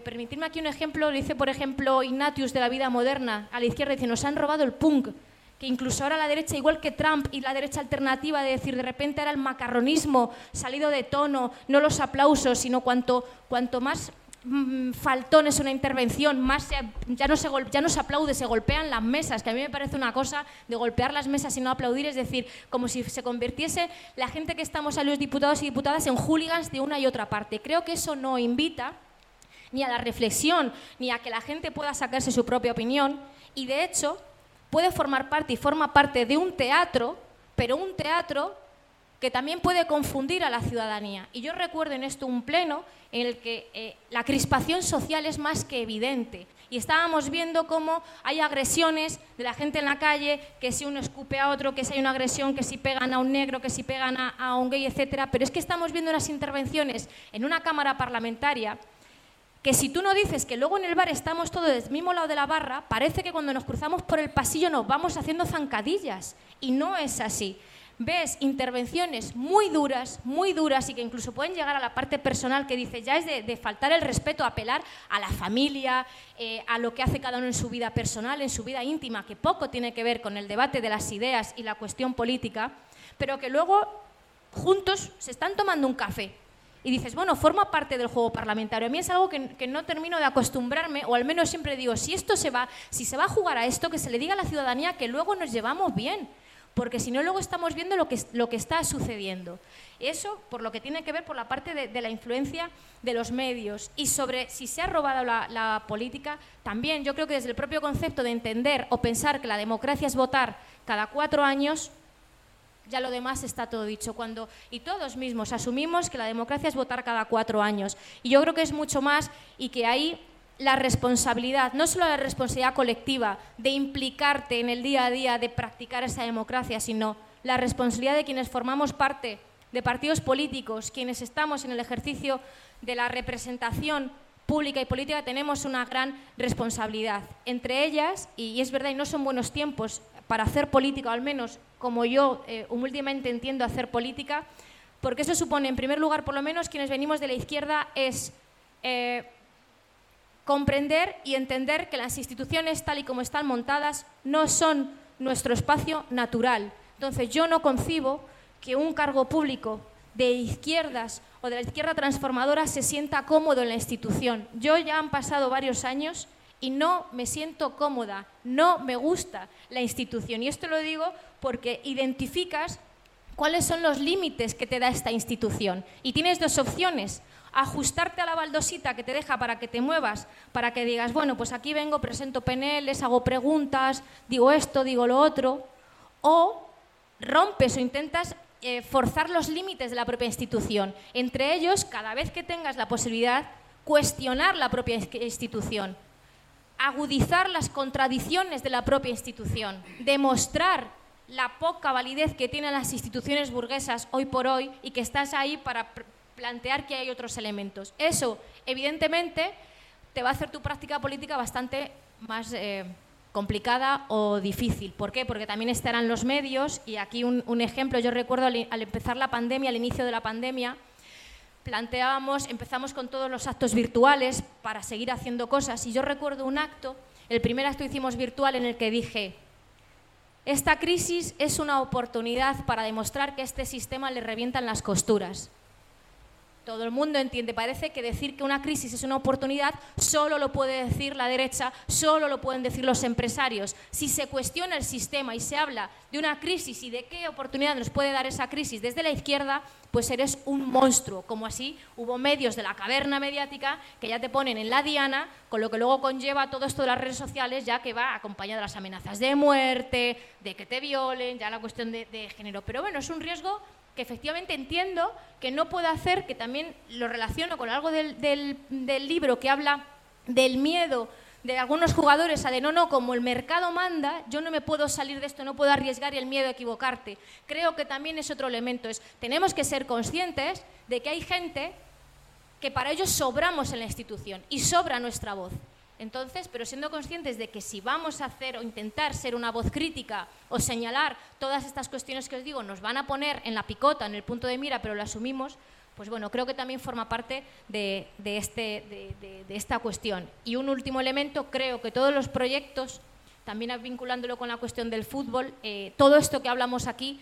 permitirme aquí un ejemplo, lo dice por ejemplo Ignatius de la vida moderna, a la izquierda dice, nos han robado el punk, que incluso ahora la derecha, igual que Trump y la derecha alternativa, de decir de repente era el macarronismo salido de tono, no los aplausos, sino cuanto, cuanto más mm, faltón es una intervención, más ya, no se, ya no se aplaude, se golpean las mesas, que a mí me parece una cosa de golpear las mesas y no aplaudir, es decir, como si se convirtiese la gente que estamos a los diputados y diputadas en hooligans de una y otra parte. Creo que eso no invita ni a la reflexión, ni a que la gente pueda sacarse su propia opinión, y de hecho puede formar parte y forma parte de un teatro, pero un teatro que también puede confundir a la ciudadanía. Y yo recuerdo en esto un pleno en el que eh, la crispación social es más que evidente. Y estábamos viendo cómo hay agresiones de la gente en la calle, que si uno escupe a otro, que si hay una agresión, que si pegan a un negro, que si pegan a, a un gay, etcétera. Pero es que estamos viendo unas intervenciones en una Cámara parlamentaria que si tú no dices que luego en el bar estamos todos del mismo lado de la barra, parece que cuando nos cruzamos por el pasillo nos vamos haciendo zancadillas. Y no es así ves intervenciones muy duras, muy duras y que incluso pueden llegar a la parte personal que dice ya es de, faltar el respeto, apelar a la familia, eh, a lo que hace cada uno en su vida personal, en su vida íntima, que poco tiene que ver con el debate de las ideas y la cuestión política, pero que luego juntos se están tomando un café. Y dices, bueno, forma parte del juego parlamentario. A mí es algo que, no termino de acostumbrarme, o al menos siempre digo, si esto se va, si se va a jugar a esto, que se le diga a la ciudadanía que luego nos llevamos bien porque si no luego estamos viendo lo que, lo que está sucediendo. Eso por lo que tiene que ver por la parte de, la influencia de los medios y sobre si se ha robado la, política, también yo creo que desde el propio concepto de entender o pensar que la democracia es votar cada cuatro años, ya lo demás está todo dicho. Cuando, y todos mismos asumimos que la democracia es votar cada cuatro años. Y yo creo que es mucho más y que ahí la responsabilidad, no solo la responsabilidad colectiva de implicarte en el día a día, de practicar esa democracia, sino la responsabilidad de quienes formamos parte de partidos políticos, quienes estamos en el ejercicio de la representación pública y política, tenemos una gran responsabilidad. Entre ellas, y es verdad, y no son buenos tiempos para hacer política, al menos como yo eh, humildemente entiendo hacer política, porque eso supone, en primer lugar, por lo menos quienes venimos de la izquierda, es... Eh, comprender y entender que las instituciones tal y como están montadas no son nuestro espacio natural. Entonces yo no concibo que un cargo público de izquierdas o de la izquierda transformadora se sienta cómodo en la institución. Yo ya han pasado varios años y no me siento cómoda, no me gusta la institución. Y esto lo digo porque identificas cuáles son los límites que te da esta institución. Y tienes dos opciones ajustarte a la baldosita que te deja para que te muevas, para que digas, bueno, pues aquí vengo, presento PNLs, hago preguntas, digo esto, digo lo otro, o rompes o intentas eh, forzar los límites de la propia institución. Entre ellos, cada vez que tengas la posibilidad, cuestionar la propia institución, agudizar las contradicciones de la propia institución, demostrar la poca validez que tienen las instituciones burguesas hoy por hoy y que estás ahí para plantear que hay otros elementos. Eso, evidentemente, te va a hacer tu práctica política bastante más eh, complicada o difícil. ¿Por qué? Porque también estarán los medios, y aquí un, ejemplo, yo recuerdo al, al, empezar la pandemia, al inicio de la pandemia, planteábamos, empezamos con todos los actos virtuales para seguir haciendo cosas, y yo recuerdo un acto, el primer acto hicimos virtual en el que dije, esta crisis es una oportunidad para demostrar que este sistema le revientan las costuras todo el mundo entiende. Parece que decir que una crisis es una oportunidad solo lo puede decir la derecha, solo lo pueden decir los empresarios. Si se cuestiona el sistema y se habla de una crisis y de qué oportunidad nos puede dar esa crisis desde la izquierda, pues eres un monstruo. Como así hubo medios de la caverna mediática que ya te ponen en la diana, con lo que luego conlleva todo esto de las redes sociales, ya que va acompañado de las amenazas de muerte, de que te violen, ya la cuestión de, de género. Pero bueno, es un riesgo que efectivamente entiendo que no puedo hacer, que también lo relaciono con algo del, libro que habla del miedo de algunos jugadores a de no, no, como el mercado manda, yo no me puedo salir de esto, no puedo arriesgar el miedo a equivocarte. Creo que también es otro elemento, es tenemos que ser conscientes de que hay gente que para ellos sobramos en la institución y sobra nuestra voz. Entonces, pero siendo conscientes de que si vamos a hacer o intentar ser una voz crítica o señalar todas estas cuestiones que os digo, nos van a poner en la picota, en el punto de mira, pero lo asumimos, pues bueno, creo que también forma parte de, este, de, esta cuestión. Y un último elemento, creo que todos los proyectos, también vinculándolo con la cuestión del fútbol, eh, todo esto que hablamos aquí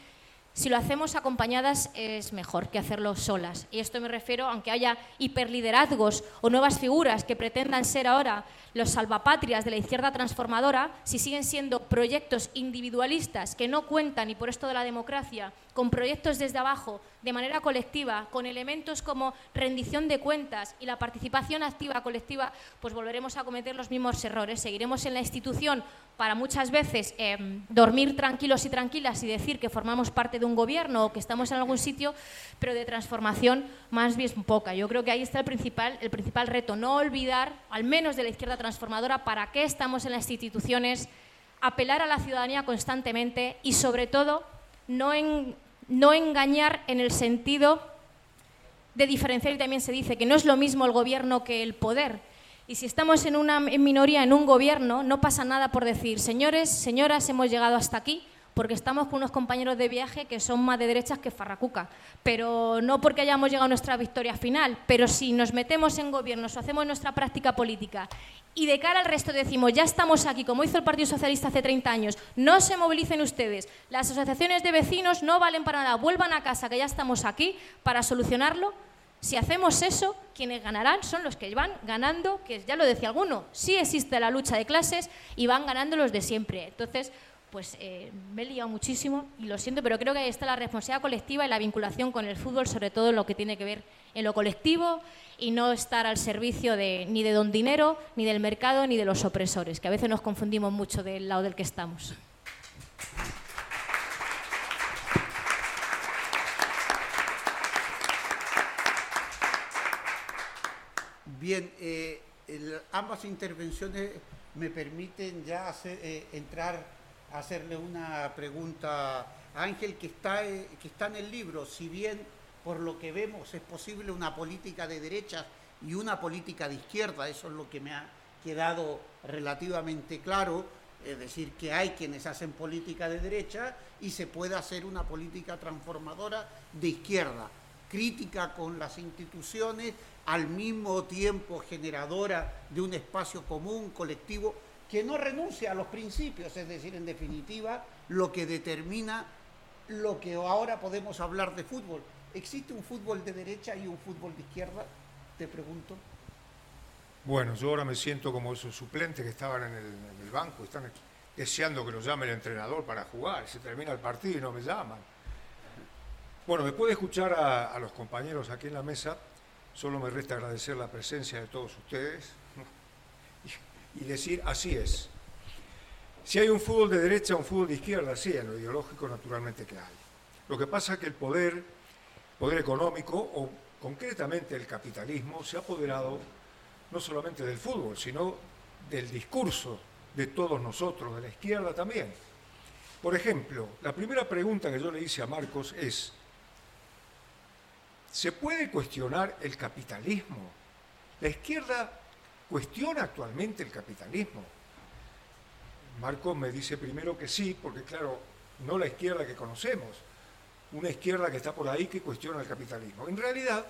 si lo hacemos acompañadas es mejor que hacerlo solas. Y esto me refiero, aunque haya hiperliderazgos o nuevas figuras que pretendan ser ahora los salvapatrias de la izquierda transformadora, si siguen siendo proyectos individualistas que no cuentan, y por esto de la democracia, con proyectos desde abajo, de manera colectiva, con elementos como rendición de cuentas y la participación activa colectiva, pues volveremos a cometer los mismos errores. Seguiremos en la institución para muchas veces em, dormir tranquilos y tranquilas y decir que formamos parte de un gobierno o que estamos en algún sitio, pero de transformación más bien poca. Yo creo que ahí está el principal, el principal reto, no olvidar, al menos de la izquierda transformadora, para qué estamos en las instituciones, apelar a la ciudadanía constantemente y, sobre todo, no, no engañar en el sentido de diferenciar, y también se dice que no es lo mismo el gobierno que el poder. Y si estamos en una minoría en un gobierno, no pasa nada por decir, señores, señoras, hemos llegado hasta aquí porque estamos con unos compañeros de viaje que son más de derechas que Farracuca, pero no porque hayamos llegado a nuestra victoria final, pero si nos metemos en gobiernos o hacemos nuestra práctica política y de cara al resto decimos, ya estamos aquí, como hizo el Partido Socialista hace 30 años, no se movilicen ustedes, las asociaciones de vecinos no valen para nada, vuelvan a casa, que ya estamos aquí para solucionarlo, si hacemos eso, quienes ganarán son los que van ganando, que ya lo decía alguno, sí existe la lucha de clases y van ganando los de siempre. Entonces, pues eh, me he liado muchísimo y lo siento, pero creo que ahí está la responsabilidad colectiva y la vinculación con el fútbol, sobre todo en lo que tiene que ver en lo colectivo y no estar al servicio de, ni de don dinero, ni del mercado, ni de los opresores, que a veces nos confundimos mucho del lado del que estamos. Bien, eh, ambas intervenciones me permiten ya eh, entrar hacerle una pregunta a Ángel que está, eh, que está en el libro. Si bien por lo que vemos es posible una política de derecha y una política de izquierda, eso es lo que me ha quedado relativamente claro, es decir, que hay quienes hacen política de derecha y se puede hacer una política transformadora de izquierda, crítica con las instituciones al mismo tiempo generadora de un espacio común, colectivo, que no renuncia a los principios, es decir, en definitiva, lo que determina lo que ahora podemos hablar de fútbol. ¿Existe un fútbol de derecha y un fútbol de izquierda? Te pregunto. Bueno, yo ahora me siento como esos suplentes que estaban en el, banco, están deseando que los llame el entrenador para jugar, se termina el partido y no me llaman. Bueno, después de escuchar a los compañeros aquí en la mesa, Solo me resta agradecer la presencia de todos ustedes y decir, así es. Si hay un fútbol de derecha o un fútbol de izquierda, sí, en lo ideológico naturalmente que hay. Lo que pasa es que el poder, poder económico o concretamente el capitalismo se ha apoderado no solamente del fútbol, sino del discurso de todos nosotros, de la izquierda también. Por ejemplo, la primera pregunta que yo le hice a Marcos es, ¿Se puede cuestionar el capitalismo? La izquierda cuestiona actualmente el capitalismo. Marcos me dice primero que sí, porque claro, no la izquierda que conocemos, una izquierda que está por ahí que cuestiona el capitalismo. En realidad,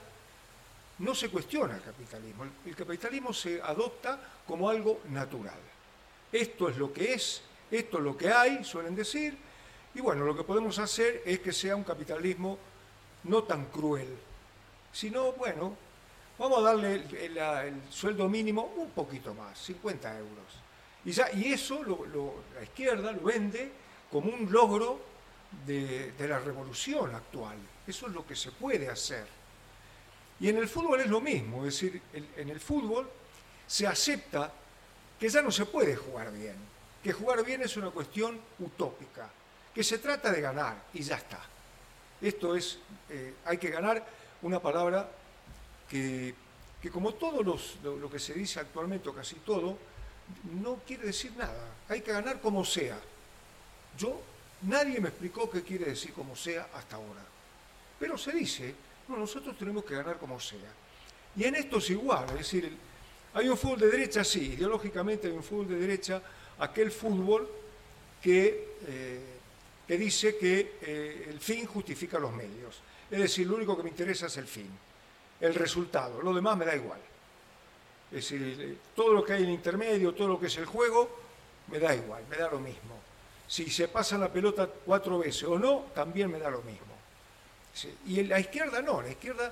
no se cuestiona el capitalismo, el, capitalismo se adopta como algo natural. Esto es lo que es, esto es lo que hay, suelen decir, y bueno, lo que podemos hacer es que sea un capitalismo no tan cruel, sino, bueno, vamos a darle el, sueldo mínimo un poquito más, 50 euros. Y, ya, y eso la izquierda lo vende como un logro de, la revolución actual. Eso es lo que se puede hacer. Y en el fútbol es lo mismo, es decir, en el fútbol se acepta que ya no se puede jugar bien, que jugar bien es una cuestión utópica, que se trata de ganar y ya está. Esto es, eh, hay que ganar una palabra que, como todo lo, que se dice actualmente, o casi todo, no quiere decir nada. Hay que ganar como sea. Yo, nadie me explicó qué quiere decir como sea hasta ahora. Pero se dice, no, nosotros tenemos que ganar como sea. Y en esto es igual, es decir, hay un fútbol de derecha, sí, ideológicamente hay un fútbol de derecha, aquel fútbol que, eh, que dice que eh, el fin justifica los medios. Es decir, lo único que me interesa es el fin, el resultado, lo demás me da igual. Es decir, todo lo que hay en intermedio, todo lo que es el juego, me da igual, me da lo mismo. Si se pasa la pelota cuatro veces o no, también me da lo mismo. Y la izquierda no, la izquierda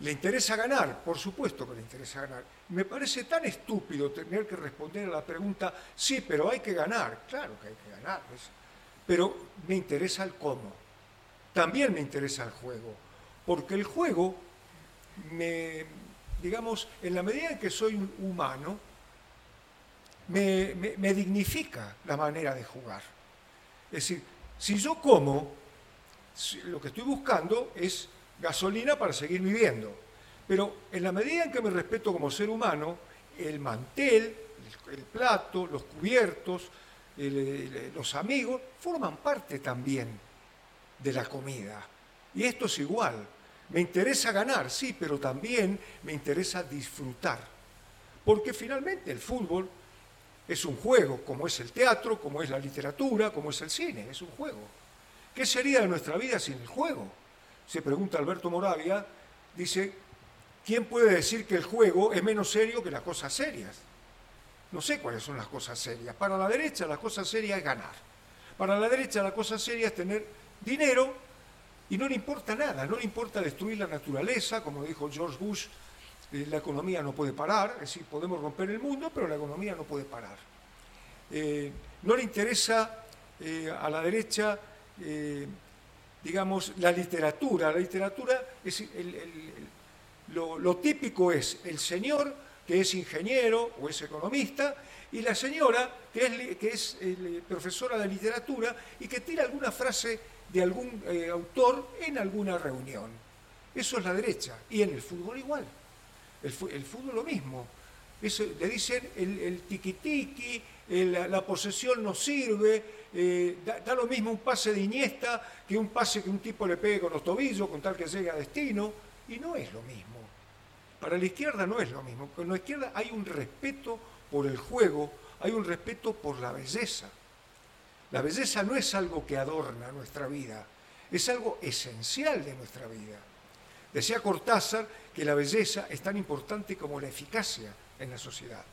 le interesa ganar, por supuesto que le interesa ganar. Me parece tan estúpido tener que responder a la pregunta, sí, pero hay que ganar. Claro que hay que ganar, pero me interesa el cómo también me interesa el juego, porque el juego me, digamos, en la medida en que soy humano, me, dignifica la manera de jugar. Es decir, si yo como, lo que estoy buscando es gasolina para seguir viviendo. Pero en la medida en que me respeto como ser humano, el mantel, el, plato, los cubiertos, los amigos, forman parte también de la comida. Y esto es igual. Me interesa ganar, sí, pero también me interesa disfrutar. Porque finalmente el fútbol es un juego, como es el teatro, como es la literatura, como es el cine, es un juego. ¿Qué sería de nuestra vida sin el juego? Se pregunta Alberto Moravia, dice, ¿quién puede decir que el juego es menos serio que las cosas serias? No sé cuáles son las cosas serias. Para la derecha la cosa seria es ganar. Para la derecha la cosa seria es tener dinero y no le importa nada, no le importa destruir la naturaleza, como dijo George Bush, eh, la economía no puede parar, es decir, podemos romper el mundo, pero la economía no puede parar. Eh, no le interesa eh, a la derecha, digamos, la literatura. La literatura es lo, típico es el señor que es ingeniero o es economista y la señora que es, que es profesora de literatura y que tira alguna frase de algún eh, autor en alguna reunión. Eso es la derecha. Y en el fútbol igual. El, fútbol lo mismo. le dicen el, el tiqui la, posesión no sirve, eh, da, lo mismo un pase de Iniesta que un pase que un tipo le pegue con los tobillos con tal que llegue a destino. Y no es lo mismo. Para la izquierda no es lo mismo. Con la izquierda hay un respeto por el juego, hay un respeto por la belleza. La belleza no es algo que adorna nuestra vida, es algo esencial de nuestra vida. Decía Cortázar que la belleza es tan importante como la eficacia en la sociedad.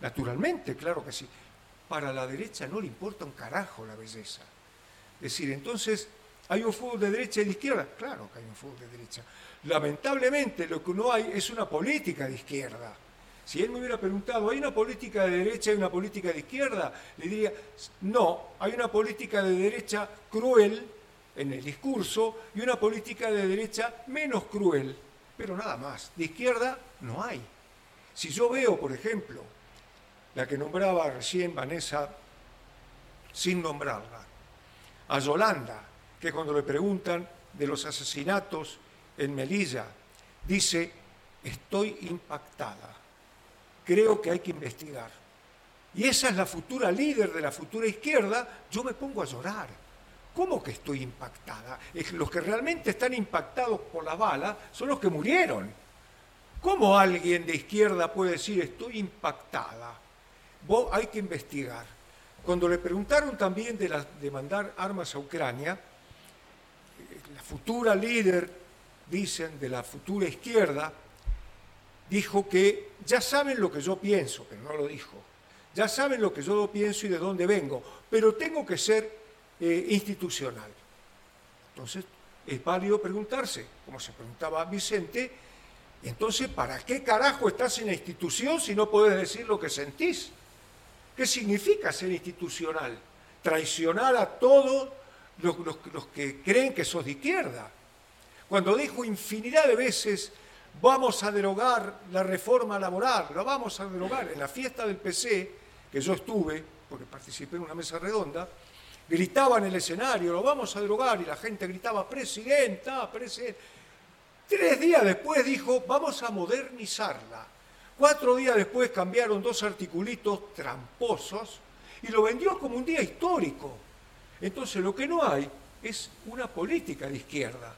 Naturalmente, claro que sí. Para la derecha no le importa un carajo la belleza. Es decir, entonces, ¿hay un fútbol de derecha y de izquierda? Claro que hay un fútbol de derecha. Lamentablemente lo que no hay es una política de izquierda. Si él me hubiera preguntado, ¿hay una política de derecha y una política de izquierda? Le diría, no, hay una política de derecha cruel en el discurso y una política de derecha menos cruel, pero nada más. De izquierda no hay. Si yo veo, por ejemplo, la que nombraba recién Vanessa, sin nombrarla, a Yolanda, que cuando le preguntan de los asesinatos en Melilla, dice, estoy impactada creo que hay que investigar. Y esa es la futura líder de la futura izquierda, yo me pongo a llorar. ¿Cómo que estoy impactada? Los que realmente están impactados por la bala son los que murieron. ¿Cómo alguien de izquierda puede decir estoy impactada? Vos hay que investigar. Cuando le preguntaron también de, de mandar armas a Ucrania, la futura líder, dicen, de la futura izquierda, dijo que ya saben lo que yo pienso, pero no lo dijo. Ya saben lo que yo pienso y de dónde vengo, pero tengo que ser eh, institucional. Entonces, es válido preguntarse, como se preguntaba Vicente, entonces, ¿para qué carajo estás en la institución si no puedes decir lo que sentís? ¿Qué significa ser institucional? Traicionar a todos los, los que creen que sos de izquierda. Cuando dijo infinidad de veces vamos a derogar la reforma laboral, lo vamos a derogar. En la fiesta del PC, que yo estuve, porque participé en una mesa redonda, gritaba en el escenario, lo vamos a derogar, y la gente gritaba, presidenta, presidenta. Tres días después dijo, vamos a modernizarla. Cuatro días después cambiaron dos articulitos tramposos y lo vendió como un día histórico. Entonces lo que no hay es una política de izquierda.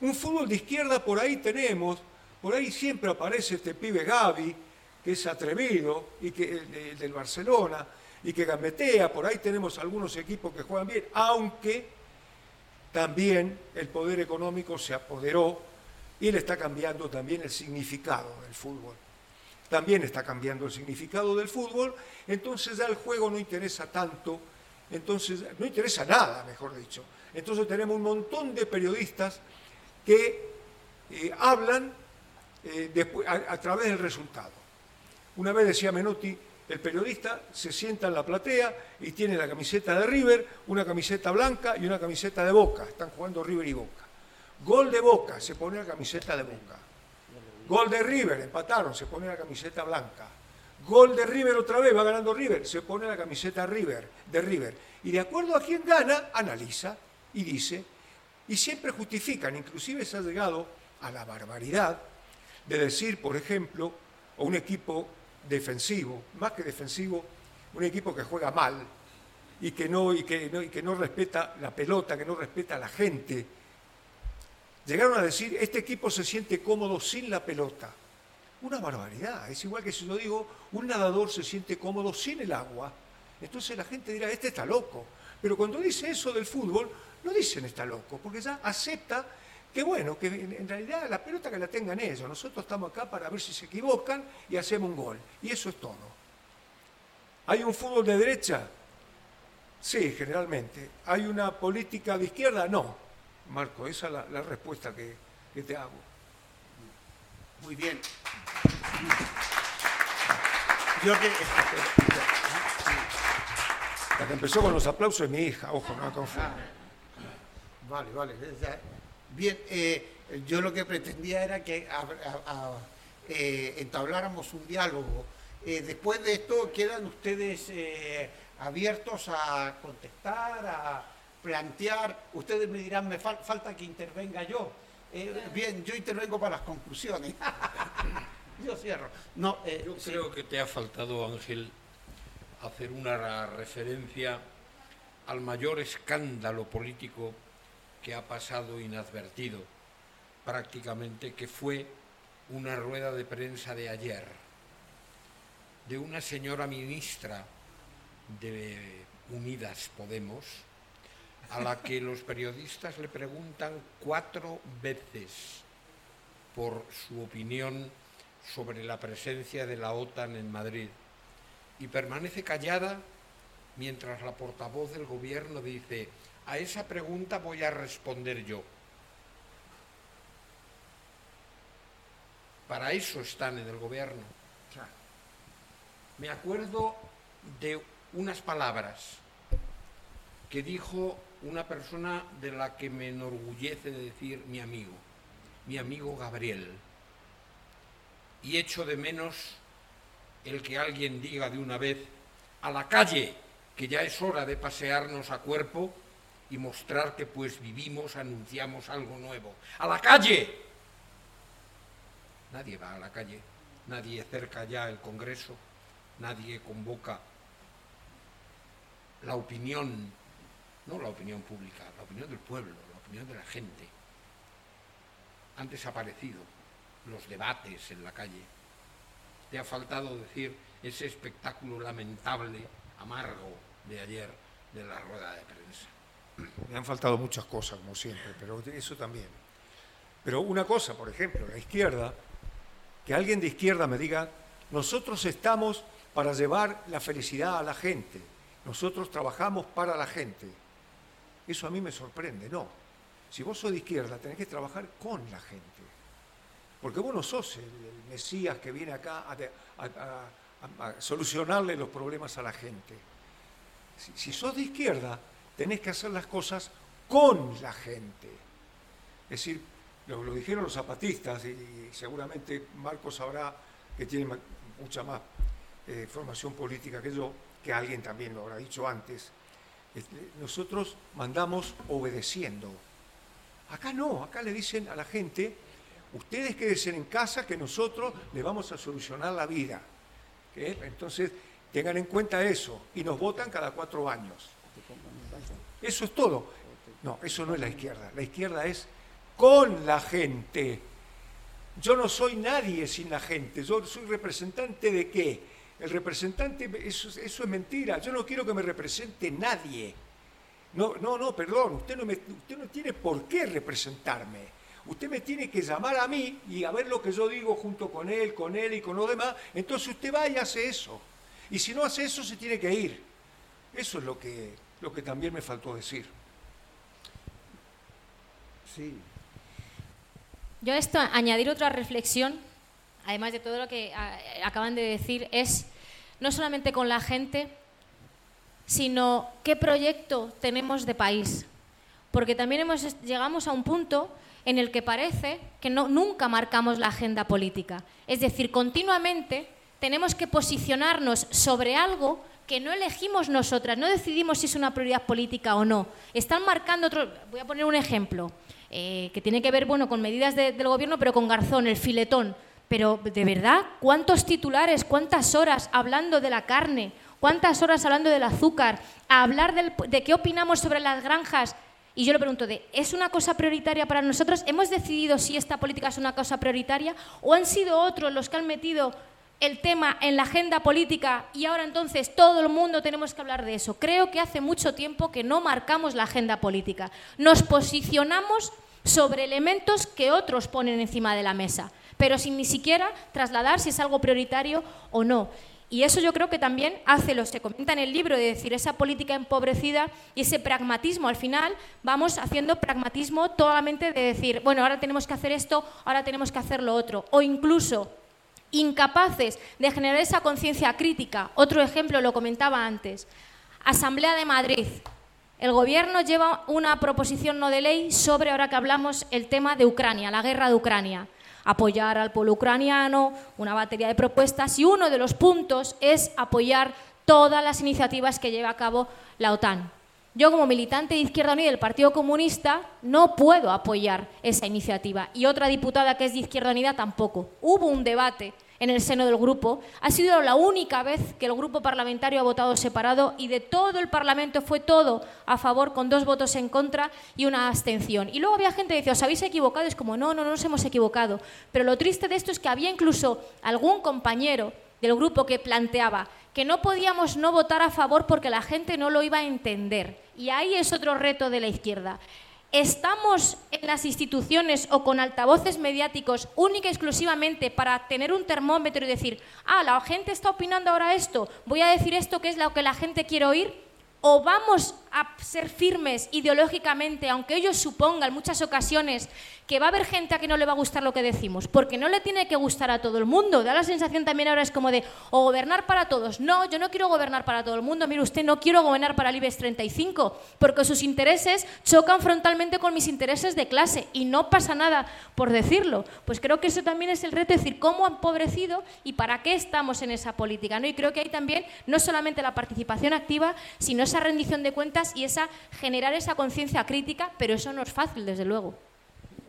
Un fútbol de izquierda por ahí tenemos, por ahí siempre aparece este pibe Gaby, que es atrevido, y que, del Barcelona, y que gambetea. Por ahí tenemos algunos equipos que juegan bien, aunque también el poder económico se apoderó y le está cambiando también el significado del fútbol. También está cambiando el significado del fútbol, entonces ya el juego no interesa tanto, entonces no interesa nada, mejor dicho. Entonces tenemos un montón de periodistas que eh, hablan eh, a, través del resultado. Una vez decía Menotti, el periodista se sienta en la platea y tiene la camiseta de River, una camiseta blanca y una camiseta de Boca. Están jugando River y Boca. Gol de Boca, se pone la camiseta de Boca. Gol de River, empataron, se pone la camiseta blanca. Gol de River otra vez, va ganando River, se pone la camiseta River, de River. Y de acuerdo a quién gana, analiza y dice, y siempre justifican, inclusive se ha llegado a la barbaridad de decir, por ejemplo, a un equipo defensivo, más que defensivo, un equipo que juega mal y que no, y que no, y que no respeta la pelota, que no respeta a la gente. Llegaron a decir, este equipo se siente cómodo sin la pelota. Una barbaridad. Es igual que si yo digo, un nadador se siente cómodo sin el agua. Entonces la gente dirá, este está loco. Pero cuando dice eso del fútbol, no dicen está loco, porque ya acepta que bueno, que en realidad la pelota que la tengan ellos, nosotros estamos acá para ver si se equivocan y hacemos un gol. Y eso es todo. ¿Hay un fútbol de derecha? Sí, generalmente. ¿Hay una política de izquierda? No. Marco, esa es la, respuesta que, que te hago. Muy bien. Yo que... La que empezó con los aplausos es mi hija, ojo, no confundas. Vale, vale. Bien, eh, yo lo que pretendía era que eh, entabláramos un diálogo. Eh, después de esto, ¿quedan ustedes abiertos a contestar, a plantear? Ustedes me dirán, me falta que intervenga yo. bien, yo intervengo para las conclusiones. yo cierro. No, yo creo que te ha faltado, Ángel, hacer una referencia al mayor escándalo político que ha pasado inadvertido prácticamente, que fue una rueda de prensa de ayer de una señora ministra de Unidas Podemos, a la que los periodistas le preguntan cuatro veces por su opinión sobre la presencia de la OTAN en Madrid. Y permanece callada mientras la portavoz del gobierno dice a esa pregunta voy a responder yo. Para eso están en el gobierno. me acuerdo de unas palabras que dijo una persona de la que me enorgullece de decir mi amigo, mi amigo Gabriel. Y echo de menos el que alguien diga de una vez a la calle que ya es hora de pasearnos a cuerpo y mostrar que pues vivimos, anunciamos algo nuevo. ¡A la calle! Nadie va a la calle, nadie cerca ya el Congreso, nadie convoca la opinión, no la opinión pública, la opinión del pueblo, la opinión de la gente. Han desaparecido los debates en la calle. Te ha faltado decir ese espectáculo lamentable, amargo de ayer de la rueda de prensa. Me han faltado muchas cosas, como siempre, pero eso también. Pero una cosa, por ejemplo, la izquierda, que alguien de izquierda me diga, nosotros estamos para llevar la felicidad a la gente, nosotros trabajamos para la gente. Eso a mí me sorprende, no. Si vos sos de izquierda, tenés que trabajar con la gente. Porque vos no sos el, Mesías que viene acá a, solucionarle los problemas a la gente. Si, si sos de izquierda, tenés que hacer las cosas con la gente. Es decir, lo, dijeron los zapatistas y, seguramente Marcos sabrá que tiene mucha más eh, formación política que yo, que alguien también lo habrá dicho antes. Este, nosotros mandamos obedeciendo. Acá no, acá le dicen a la gente, ustedes quédense en casa que nosotros le vamos a solucionar la vida. Entonces, tengan en cuenta eso y nos votan cada cuatro años. Eso es todo. No, eso no es la izquierda. La izquierda es con la gente. Yo no soy nadie sin la gente. Yo soy representante de qué? El representante, eso, es mentira. Yo no quiero que me represente nadie. No, no, no, perdón. Usted no, usted no tiene por qué representarme. Usted me tiene que llamar a mí y a ver lo que yo digo junto con él, con él y con los demás. Entonces usted va y hace eso. Y si no hace eso, se tiene que ir. Eso es lo que, lo que también me faltó decir. Sí. Yo a esto añadir otra reflexión, además de todo lo que acaban de decir, es no solamente con la gente, sino qué proyecto tenemos de país. Porque también hemos, llegamos a un punto en el que parece que no, nunca marcamos la agenda política. Es decir, continuamente tenemos que posicionarnos sobre algo que no elegimos nosotras, no decidimos si es una prioridad política o no. Están marcando otro. Voy a poner un ejemplo eh, que tiene que ver bueno, con medidas del gobierno, pero con Garzón, el filetón. Pero de verdad, ¿cuántos titulares, cuántas horas hablando de la carne, cuántas horas hablando del azúcar, a hablar de qué opinamos sobre las granjas? Y yo le pregunto, de, ¿es una cosa prioritaria para nosotros? ¿Hemos decidido si esta política es una cosa prioritaria? ¿O han sido otros los que han metido el tema en la agenda política y ahora entonces todo el mundo tenemos que hablar de eso. Creo que hace mucho tiempo que no marcamos la agenda política. Nos posicionamos sobre elementos que otros ponen encima de la mesa, pero sin ni siquiera trasladar si es algo prioritario o no. Y eso yo creo que también hace lo que comenta en el libro, de decir esa política empobrecida y ese pragmatismo. Al final vamos haciendo pragmatismo totalmente de decir, bueno, ahora tenemos que hacer esto, ahora tenemos que hacer lo otro. O incluso incapaces de generar esa conciencia crítica. Otro ejemplo lo comentaba antes. Asamblea de Madrid. El Gobierno lleva una proposición no de ley sobre, ahora que hablamos, el tema de Ucrania, la guerra de Ucrania. Apoyar al pueblo ucraniano, una batería de propuestas y uno de los puntos es apoyar todas las iniciativas que lleva a cabo la OTAN. Yo como militante de Izquierda Unida del Partido Comunista no puedo apoyar esa iniciativa y otra diputada que es de Izquierda Unida tampoco. Hubo un debate en el seno del grupo. Ha sido la única vez que el grupo parlamentario ha votado separado y de todo el Parlamento fue todo a favor con dos votos en contra y una abstención. Y luego había gente que decía, os habéis equivocado. Es como, no, no, no nos hemos equivocado. Pero lo triste de esto es que había incluso algún compañero del grupo que planteaba que no podíamos no votar a favor porque la gente no lo iba a entender. Y ahí es otro reto de la izquierda. ¿Estamos en las instituciones o con altavoces mediáticos única y exclusivamente para tener un termómetro y decir, ah, la gente está opinando ahora esto, voy a decir esto que es lo que la gente quiere oír? ¿O vamos a ser firmes ideológicamente, aunque ello suponga en muchas ocasiones que va a haber gente a que no le va a gustar lo que decimos, porque no le tiene que gustar a todo el mundo. Da la sensación también ahora es como de, o gobernar para todos. No, yo no quiero gobernar para todo el mundo. Mire usted, no quiero gobernar para el IBEX 35, porque sus intereses chocan frontalmente con mis intereses de clase y no pasa nada por decirlo. Pues creo que eso también es el reto, es decir, cómo ha empobrecido y para qué estamos en esa política. ¿no? Y creo que hay también no solamente la participación activa, sino esa rendición de cuentas y esa generar esa conciencia crítica, pero eso no es fácil, desde luego.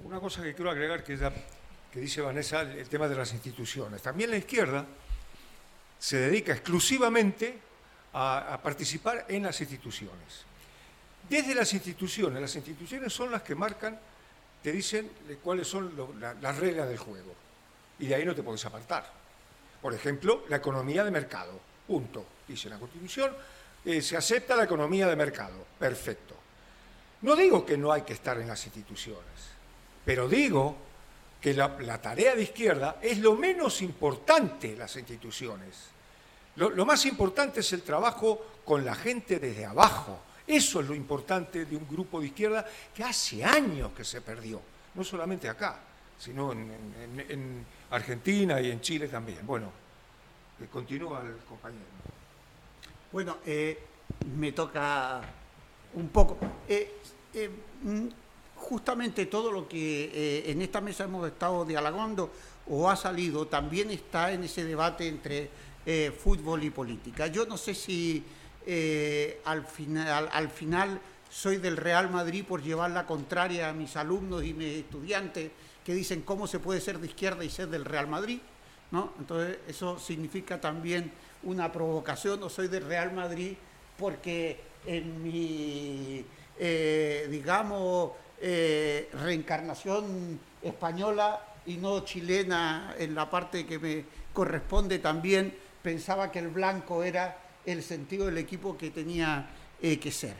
Una cosa que quiero agregar, que, dice Vanessa, el tema de las instituciones. También la izquierda se dedica exclusivamente a, participar en las instituciones. Desde las instituciones, las instituciones son las que marcan, te dicen cuáles son las reglas del juego. Y de ahí no te puedes apartar. Por ejemplo, la economía de mercado. Punto. Dice la Constitución, eh, se acepta la economía de mercado. Perfecto. No digo que no hay que estar en las instituciones, pero digo que la, tarea de izquierda es lo menos importante las instituciones. Lo, más importante es el trabajo con la gente desde abajo. Eso es lo importante de un grupo de izquierda que hace años que se perdió, no solamente acá, sino en, Argentina y en Chile también. Bueno, eh, continúa el compañero. Bueno, eh, me toca un poco. Eh, eh, mm, justamente todo lo que en esta mesa hemos estado dialogando o ha salido también está en ese debate entre fútbol y política. Yo no sé si al, final, al final soy del Real Madrid por llevar la contraria a mis alumnos y mis estudiantes que dicen cómo se puede ser de izquierda y ser del Real Madrid. ¿no? Entonces eso significa también una provocación, no soy del Real Madrid porque en mi, eh, digamos, eh, reencarnación española y no chilena en la parte que me corresponde también, pensaba que el blanco era el sentido del equipo que tenía eh, que ser.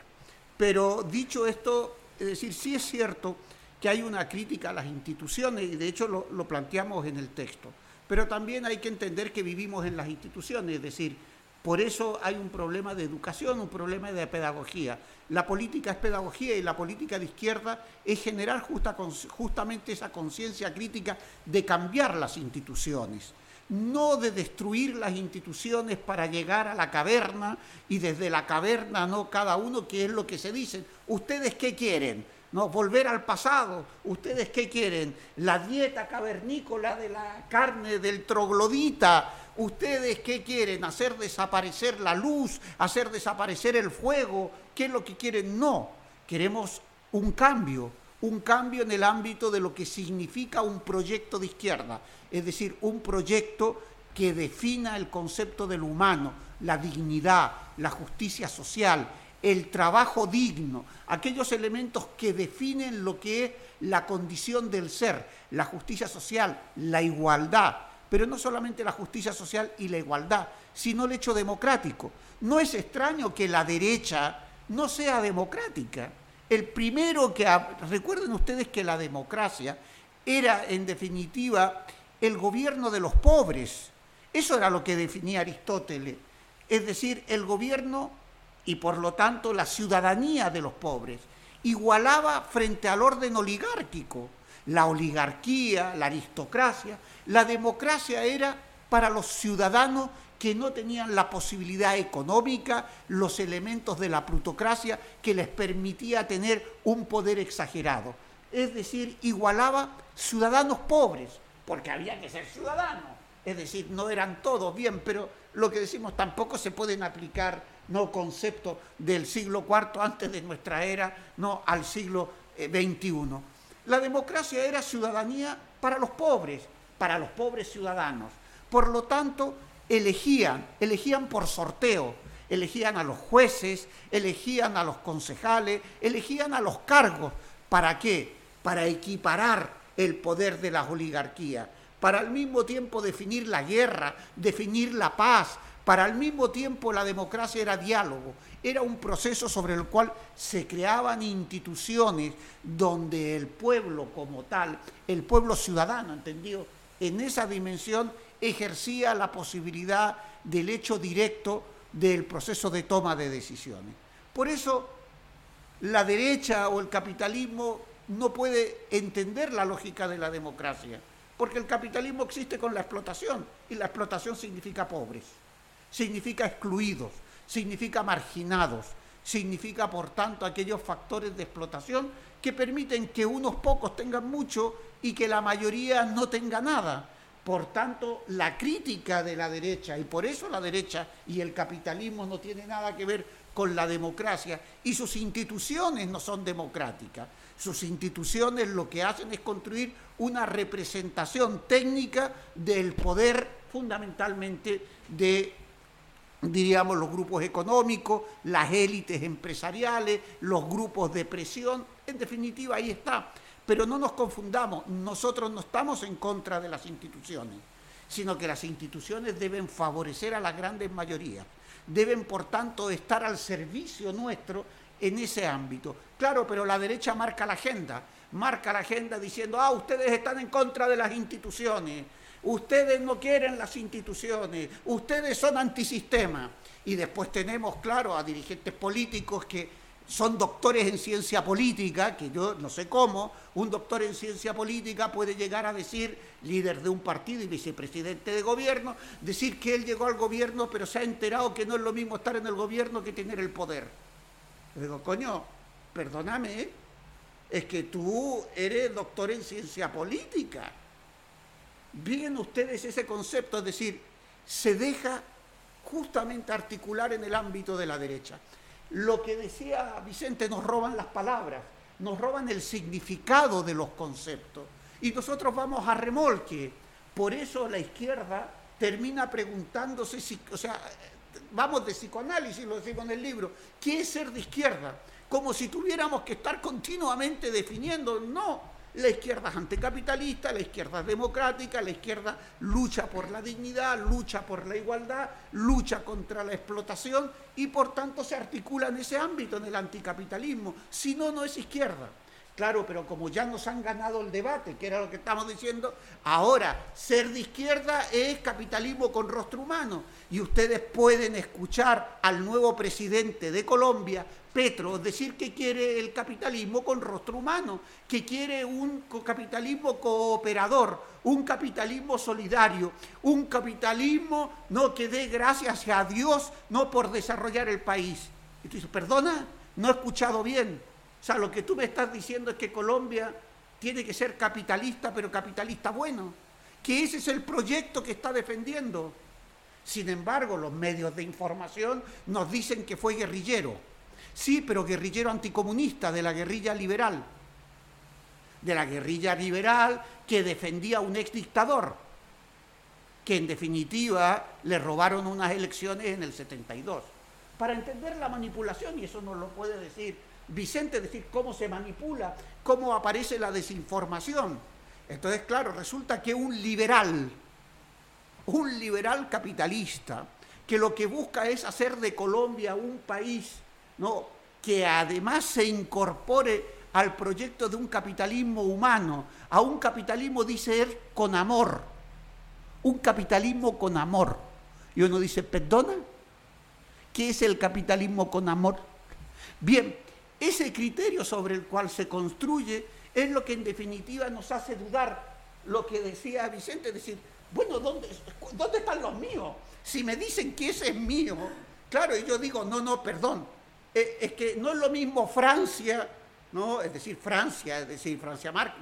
Pero dicho esto, es decir, sí es cierto que hay una crítica a las instituciones y de hecho lo planteamos en el texto. Pero también hay que entender que vivimos en las instituciones, es decir, por eso hay un problema de educación, un problema de pedagogía. La política es pedagogía y la política de izquierda es generar justamente esa conciencia crítica de cambiar las instituciones. no de destruir las instituciones para llegar a la caverna y desde la caverna no cada uno qué es lo que se dicen. ¿Ustedes qué quieren? ¿No? Volver al pasado. ¿Ustedes qué quieren? La dieta cavernícola de la carne del troglodita. ¿Ustedes qué quieren? ¿Hacer desaparecer la luz? ¿Hacer desaparecer el fuego? ¿Qué es lo que quieren? No. Queremos un cambio, un cambio en el ámbito de lo que significa un proyecto de izquierda es decir, un proyecto que defina el concepto del humano, la dignidad, la justicia social, el trabajo digno, aquellos elementos que definen lo que es la condición del ser, la justicia social, la igualdad, pero no solamente la justicia social y la igualdad, sino el hecho democrático. No es extraño que la derecha no sea democrática. El primero que... Recuerden ustedes que la democracia era, en definitiva, el gobierno de los pobres. Eso era lo que definía Aristóteles, es decir, el gobierno y por lo tanto la ciudadanía de los pobres. Igualaba frente al orden oligárquico, la oligarquía, la aristocracia. La democracia era para los ciudadanos que no tenían la posibilidad económica, los elementos de la plutocracia que les permitía tener un poder exagerado. Es decir, igualaba ciudadanos pobres, porque había que ser ciudadano. Es decir, no eran todos bien, pero lo que decimos tampoco se pueden aplicar no conceptos del siglo IV antes de nuestra era, no al siglo XXI. Eh, La democracia era ciudadanía para los pobres, para los pobres ciudadanos. Por lo tanto, elegían, elegían por sorteo, elegían a los jueces, elegían a los concejales, elegían a los cargos. ¿Para qué? Para equiparar el poder de las oligarquías, para al mismo tiempo definir la guerra, definir la paz, para al mismo tiempo la democracia era diálogo, era un proceso sobre el cual se creaban instituciones donde el pueblo como tal, el pueblo ciudadano, entendido, en esa dimensión ejercía la posibilidad del hecho directo del proceso de toma de decisiones. Por eso la derecha o el capitalismo no puede entender la lógica de la democracia, porque el capitalismo existe con la explotación y la explotación significa pobres, significa excluidos, significa marginados, significa por tanto aquellos factores de explotación que permiten que unos pocos tengan mucho y que la mayoría no tenga nada. Por tanto, la crítica de la derecha, y por eso la derecha y el capitalismo no tiene nada que ver con la democracia, y sus instituciones no son democráticas, sus instituciones lo que hacen es construir una representación técnica del poder fundamentalmente de, diríamos, los grupos económicos, las élites empresariales, los grupos de presión. En definitiva, ahí está. Pero no nos confundamos, nosotros no estamos en contra de las instituciones, sino que las instituciones deben favorecer a las grandes mayorías, deben por tanto estar al servicio nuestro en ese ámbito. Claro, pero la derecha marca la agenda, marca la agenda diciendo, ah, ustedes están en contra de las instituciones, ustedes no quieren las instituciones, ustedes son antisistema. Y después tenemos, claro, a dirigentes políticos que son doctores en ciencia política, que yo no sé cómo, un doctor en ciencia política puede llegar a decir, líder de un partido y vicepresidente de gobierno, decir que él llegó al gobierno pero se ha enterado que no es lo mismo estar en el gobierno que tener el poder. Le digo, coño, perdóname, es que tú eres doctor en ciencia política. Bien ustedes ese concepto, es decir, se deja justamente articular en el ámbito de la derecha. Lo que decía Vicente, nos roban las palabras, nos roban el significado de los conceptos y nosotros vamos a remolque. Por eso la izquierda termina preguntándose si, o sea, vamos de psicoanálisis, lo decimos en el libro, ¿qué es ser de izquierda? Como si tuviéramos que estar continuamente definiendo, no, la izquierda es anticapitalista, la izquierda es democrática, la izquierda lucha por la dignidad, lucha por la igualdad, lucha contra la explotación y por tanto se articula en ese ámbito, en el anticapitalismo. Si no, no es izquierda. Claro, pero como ya nos han ganado el debate, que era lo que estamos diciendo, ahora ser de izquierda es capitalismo con rostro humano. Y ustedes pueden escuchar al nuevo presidente de Colombia, Petro, decir que quiere el capitalismo con rostro humano, que quiere un capitalismo cooperador, un capitalismo solidario, un capitalismo no que dé gracias a Dios no por desarrollar el país. Y tú dices, perdona, no he escuchado bien. O sea, lo que tú me estás diciendo es que Colombia tiene que ser capitalista, pero capitalista bueno, que ese es el proyecto que está defendiendo. Sin embargo, los medios de información nos dicen que fue guerrillero. Sí, pero guerrillero anticomunista de la guerrilla liberal. De la guerrilla liberal que defendía a un ex dictador, que en definitiva le robaron unas elecciones en el 72. Para entender la manipulación, y eso nos lo puede decir Vicente decir cómo se manipula, cómo aparece la desinformación. Entonces, claro, resulta que un liberal, un liberal capitalista, que lo que busca es hacer de Colombia un país ¿no? que además se incorpore al proyecto de un capitalismo humano, a un capitalismo, dice él, con amor, un capitalismo con amor. Y uno dice, perdona, ¿qué es el capitalismo con amor? Bien, ese criterio sobre el cual se construye es lo que en definitiva nos hace dudar lo que decía Vicente, decir, bueno, ¿dónde, ¿dónde están los míos? Si me dicen que ese es mío, claro, y yo digo, no, no, perdón, eh, es que no es lo mismo Francia, ¿no? es decir, Francia, es decir, Francia Marc,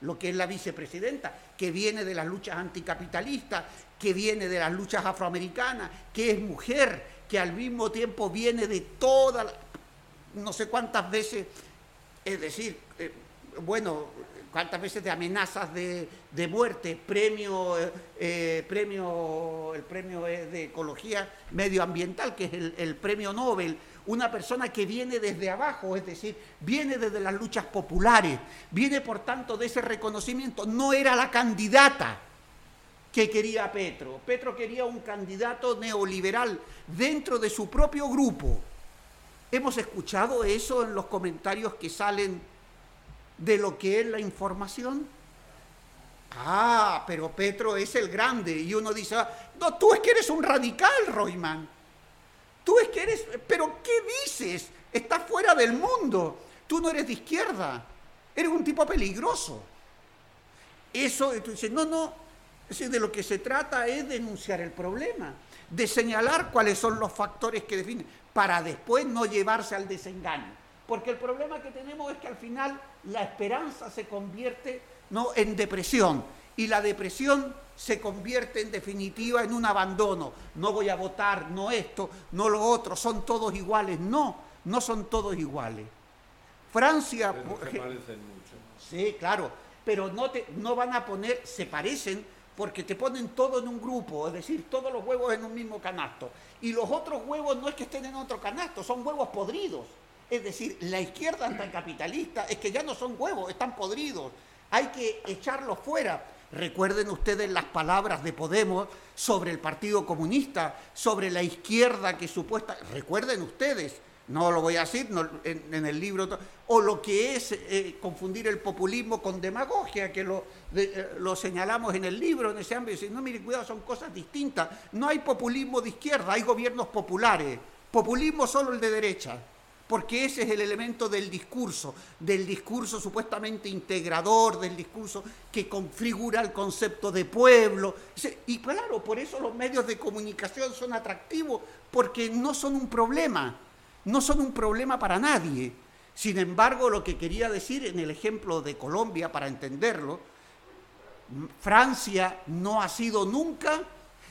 lo que es la vicepresidenta, que viene de las luchas anticapitalistas, que viene de las luchas afroamericanas, que es mujer, que al mismo tiempo viene de toda la, no sé cuántas veces, es decir, eh, bueno, cuántas veces de amenazas de, muerte, premio, eh, premio, el premio de ecología medioambiental, que es el, el, premio Nobel, una persona que viene desde abajo, es decir, viene desde las luchas populares, viene por tanto de ese reconocimiento, no era la candidata que quería Petro, Petro quería un candidato neoliberal dentro de su propio grupo Hemos escuchado eso en los comentarios que salen de lo que es la información. Ah, pero Petro es el grande. Y uno dice, ah, no, tú es que eres un radical, Royman. Tú es que eres, pero ¿qué dices? Estás fuera del mundo. Tú no eres de izquierda. Eres un tipo peligroso. Eso, tú dices, no, no. De lo que se trata es denunciar el problema, de señalar cuáles son los factores que definen para después no llevarse al desengaño. Porque el problema que tenemos es que al final la esperanza se convierte ¿no? en depresión y la depresión se convierte en definitiva en un abandono. No voy a votar, no esto, no lo otro, son todos iguales. No, no son todos iguales. Francia... se parecen mucho. Sí, claro, pero no, te, no van a poner, se parecen, porque te ponen todo en un grupo, es decir, todos los huevos en un mismo canasto. Y los otros huevos no es que estén en otro canasto, son huevos podridos. Es decir, la izquierda anticapitalista es que ya no son huevos, están podridos. Hay que echarlos fuera. Recuerden ustedes las palabras de Podemos sobre el Partido Comunista, sobre la izquierda que supuesta. Recuerden ustedes, no lo voy a decir en, el libro, o lo que es eh, confundir el populismo con demagogia, que lo, eh, lo, señalamos en el libro, en ese ámbito, no, mire, cuidado, son cosas distintas. No hay populismo de izquierda, hay gobiernos populares. Populismo solo el de derecha, porque ese es el elemento del discurso, del discurso supuestamente integrador, del discurso que configura el concepto de pueblo. Y claro, por eso los medios de comunicación son atractivos, porque no son un problema no son un problema para nadie. Sin embargo, lo que quería decir en el ejemplo de Colombia, para entenderlo, Francia no ha sido nunca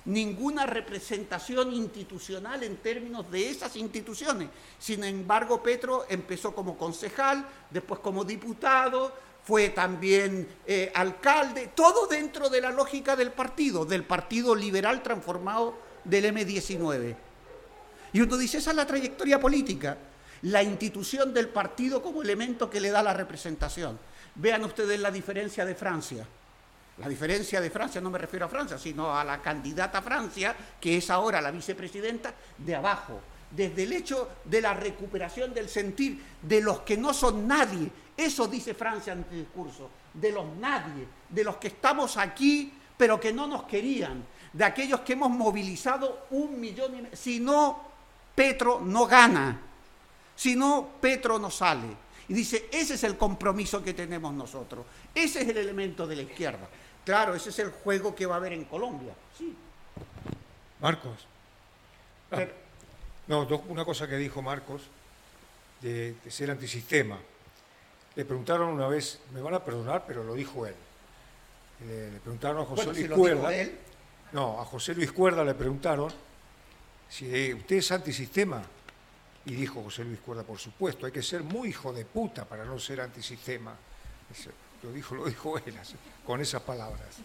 ninguna representación institucional en términos de esas instituciones. Sin embargo, Petro empezó como concejal, después como diputado, fue también eh, alcalde, todo dentro de la lógica del partido, del Partido Liberal transformado del M19. Y uno dice, esa es la trayectoria política, la institución del partido como elemento que le da la representación. Vean ustedes la diferencia de Francia. La diferencia de Francia, no me refiero a Francia, sino a la candidata Francia, que es ahora la vicepresidenta, de abajo, desde el hecho de la recuperación del sentir de los que no son nadie Eso dice Francia en el discurso, de los nadie, de los que estamos aquí, pero que no nos querían, de aquellos que hemos movilizado un millón y medio. Si no, Petro no gana, si no, Petro no sale. Y dice, ese es el compromiso que tenemos nosotros, ese es el elemento de la izquierda. Claro, ese es el juego que va a haber en Colombia. Sí. Marcos. Ah, no, una cosa que dijo Marcos de, ser antisistema. Le preguntaron una vez, me van a perdonar, pero lo dijo él. Le, preguntaron a José Luis Cuerda. No, a José Luis Cuerda le preguntaron si usted es antisistema. Y dijo José Luis Cuerda, por supuesto, hay que ser muy hijo de puta para no ser antisistema. Lo dijo, lo dijo él con esas palabras.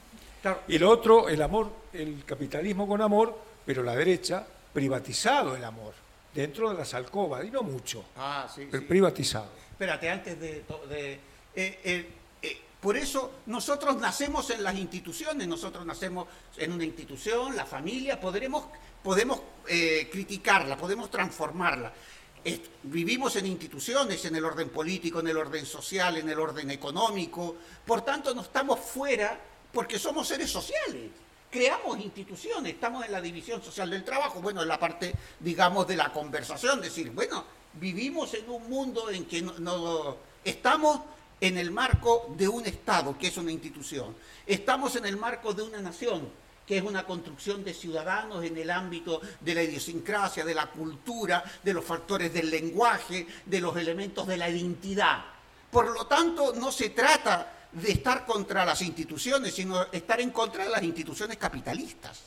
Y lo otro, el amor, el capitalismo con amor, pero la derecha, privatizado el amor dentro de las alcobas, y no mucho, ah, sí, privatizado. Espérate, antes de... Eh, eh, eh, por eso nosotros nacemos en las instituciones, nosotros nacemos en una institución, la familia, podremos, podemos criticarla, podemos transformarla. vivimos en instituciones, en el orden político, en el orden social, en el orden económico, por tanto no estamos fuera porque somos seres sociales. Creamos instituciones, estamos en la división social del trabajo, bueno, en la parte, digamos, de la conversación, decir, bueno, vivimos en un mundo en que no, estamos en el marco de un Estado, que es una institución, estamos en el marco de una nación, que es una construcción de ciudadanos en el ámbito de la idiosincrasia, de la cultura, de los factores del lenguaje, de los elementos de la identidad. Por lo tanto, no se trata de estar contra las instituciones, sino estar en contra de las instituciones capitalistas,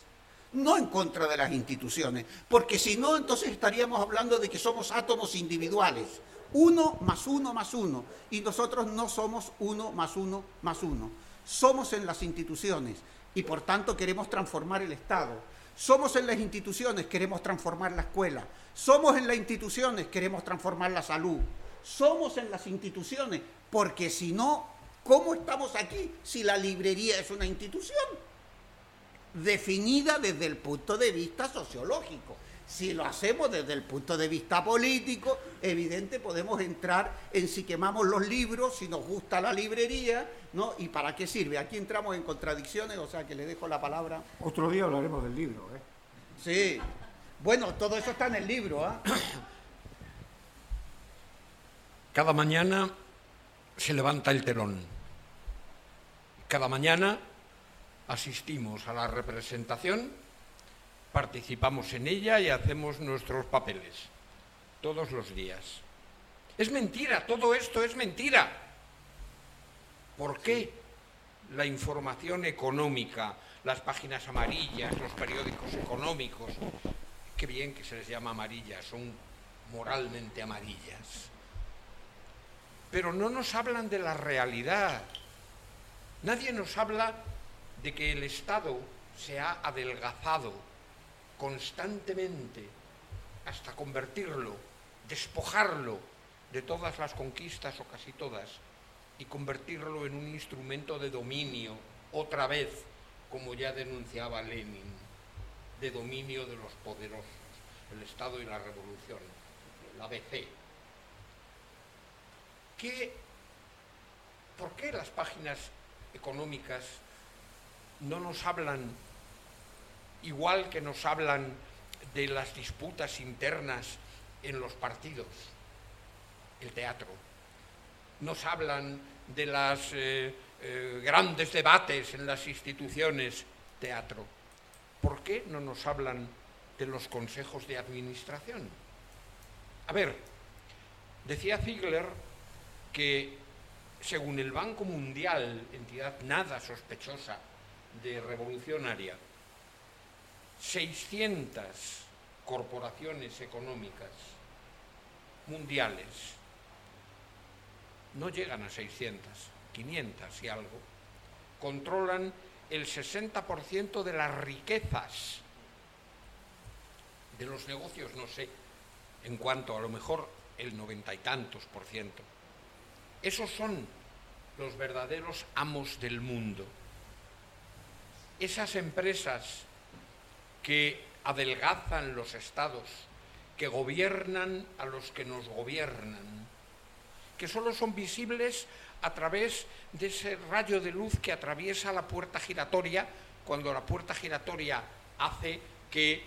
no en contra de las instituciones, porque si no, entonces estaríamos hablando de que somos átomos individuales, uno más uno más uno, y nosotros no somos uno más uno más uno, somos en las instituciones y por tanto queremos transformar el Estado. Somos en las instituciones, queremos transformar la escuela. Somos en las instituciones, queremos transformar la salud. Somos en las instituciones, porque si no, ¿Cómo estamos aquí si la librería es una institución? Definida desde el punto de vista sociológico. Si lo hacemos desde el punto de vista político, evidente podemos entrar en si quemamos los libros, si nos gusta la librería, ¿no? ¿Y para qué sirve? Aquí entramos en contradicciones, o sea que le dejo la palabra. Otro día hablaremos del libro, ¿eh? Sí. Bueno, todo eso está en el libro, ¿ah? Cada mañana se levanta el telón. Cada mañana asistimos a la representación, participamos en ella y hacemos nuestros papeles, todos los días. Es mentira, todo esto es mentira. ¿Por qué la información económica, las páginas amarillas, los periódicos económicos, qué bien que se les llama amarillas, son moralmente amarillas? pero no nos hablan de la realidad. Nadie nos habla de que el Estado se ha adelgazado constantemente hasta convertirlo, despojarlo de todas las conquistas o casi todas y convertirlo en un instrumento de dominio, otra vez, como ya denunciaba Lenin, de dominio de los poderosos, el Estado y la Revolución, la ABC. ¿Por qué las páginas económicas no nos hablan igual que nos hablan de las disputas internas en los partidos? El teatro. Nos hablan de los eh, eh, grandes debates en las instituciones, teatro. ¿Por qué no nos hablan de los consejos de administración? A ver, decía Ziegler que según el Banco Mundial, entidad nada sospechosa de revolucionaria, 600 corporaciones económicas mundiales, no llegan a 600, 500 y algo, controlan el 60% de las riquezas de los negocios, no sé, en cuanto a lo mejor el noventa y tantos por ciento. Esos son los verdaderos amos del mundo. Esas empresas que adelgazan los estados, que gobiernan a los que nos gobiernan, que solo son visibles a través de ese rayo de luz que atraviesa la puerta giratoria cuando la puerta giratoria hace que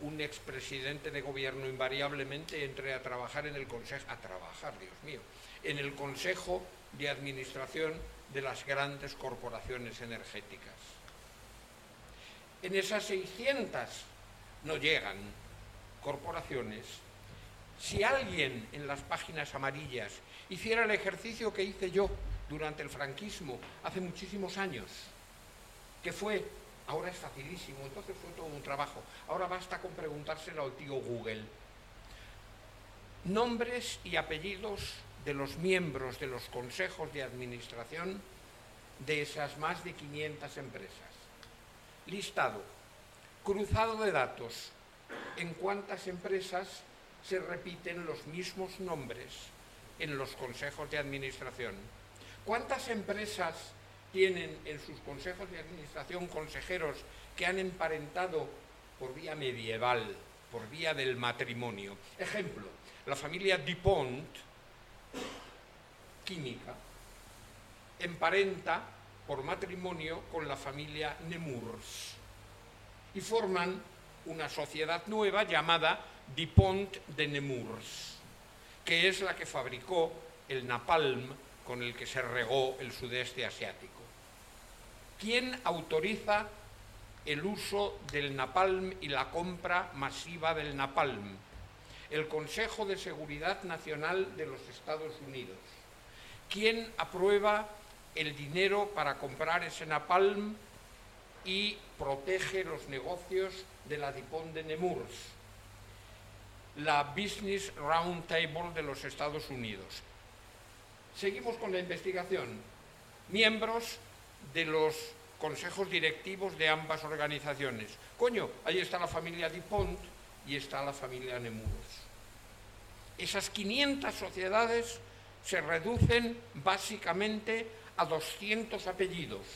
un expresidente de gobierno invariablemente entre a trabajar en el consejo, a trabajar, Dios mío, en el consejo de administración de las grandes corporaciones energéticas. En esas 600 no llegan corporaciones. Si alguien en las páginas amarillas hiciera el ejercicio que hice yo durante el franquismo hace muchísimos años, que fue, ahora es facilísimo, entonces fue todo un trabajo, ahora basta con preguntárselo al tío Google. Nombres y apellidos de los miembros de los consejos de administración de esas más de 500 empresas. Listado, cruzado de datos, en cuántas empresas se repiten los mismos nombres en los consejos de administración. ¿Cuántas empresas tienen en sus consejos de administración consejeros que han emparentado por vía medieval, por vía del matrimonio? Ejemplo, la familia Dupont, química, emparenta por matrimonio con la familia Nemours y forman una sociedad nueva llamada Dupont de Nemours, que es la que fabricó el napalm con el que se regó el sudeste asiático. ¿Quién autoriza el uso del napalm y la compra masiva del napalm? El Consejo de Seguridad Nacional de los Estados Unidos. ¿Quién aprueba el dinero para comprar ese napalm y protege los negocios de la Dupont de Nemours? La Business Roundtable de los Estados Unidos. Seguimos con la investigación. Miembros de los consejos directivos de ambas organizaciones. Coño, ahí está la familia Dupont y está la familia Nemours. Esas 500 sociedades se reducen básicamente a 200 apellidos.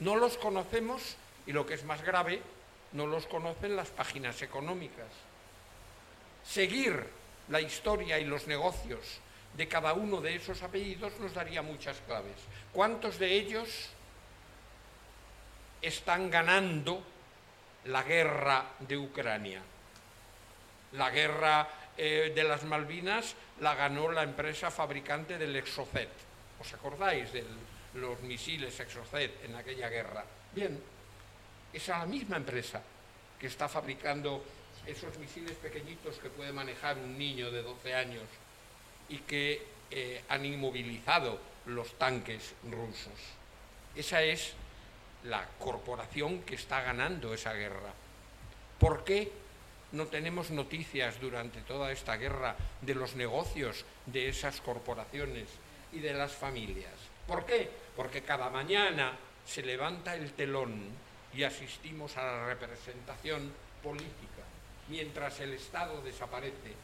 No los conocemos y lo que es más grave, no los conocen las páginas económicas. Seguir la historia y los negocios de cada uno de esos apellidos nos daría muchas claves. ¿Cuántos de ellos están ganando la guerra de Ucrania? La guerra eh, de las Malvinas la ganó la empresa fabricante del Exocet. ¿Os acordáis de los misiles Exocet en aquella guerra? Bien, es la misma empresa que está fabricando esos misiles pequeñitos que puede manejar un niño de 12 años y que eh, han inmovilizado los tanques rusos. Esa es la corporación que está ganando esa guerra. ¿Por qué no tenemos noticias durante toda esta guerra de los negocios de esas corporaciones y de las familias? ¿Por qué? Porque cada mañana se levanta el telón y asistimos a la representación política, mientras el Estado desaparece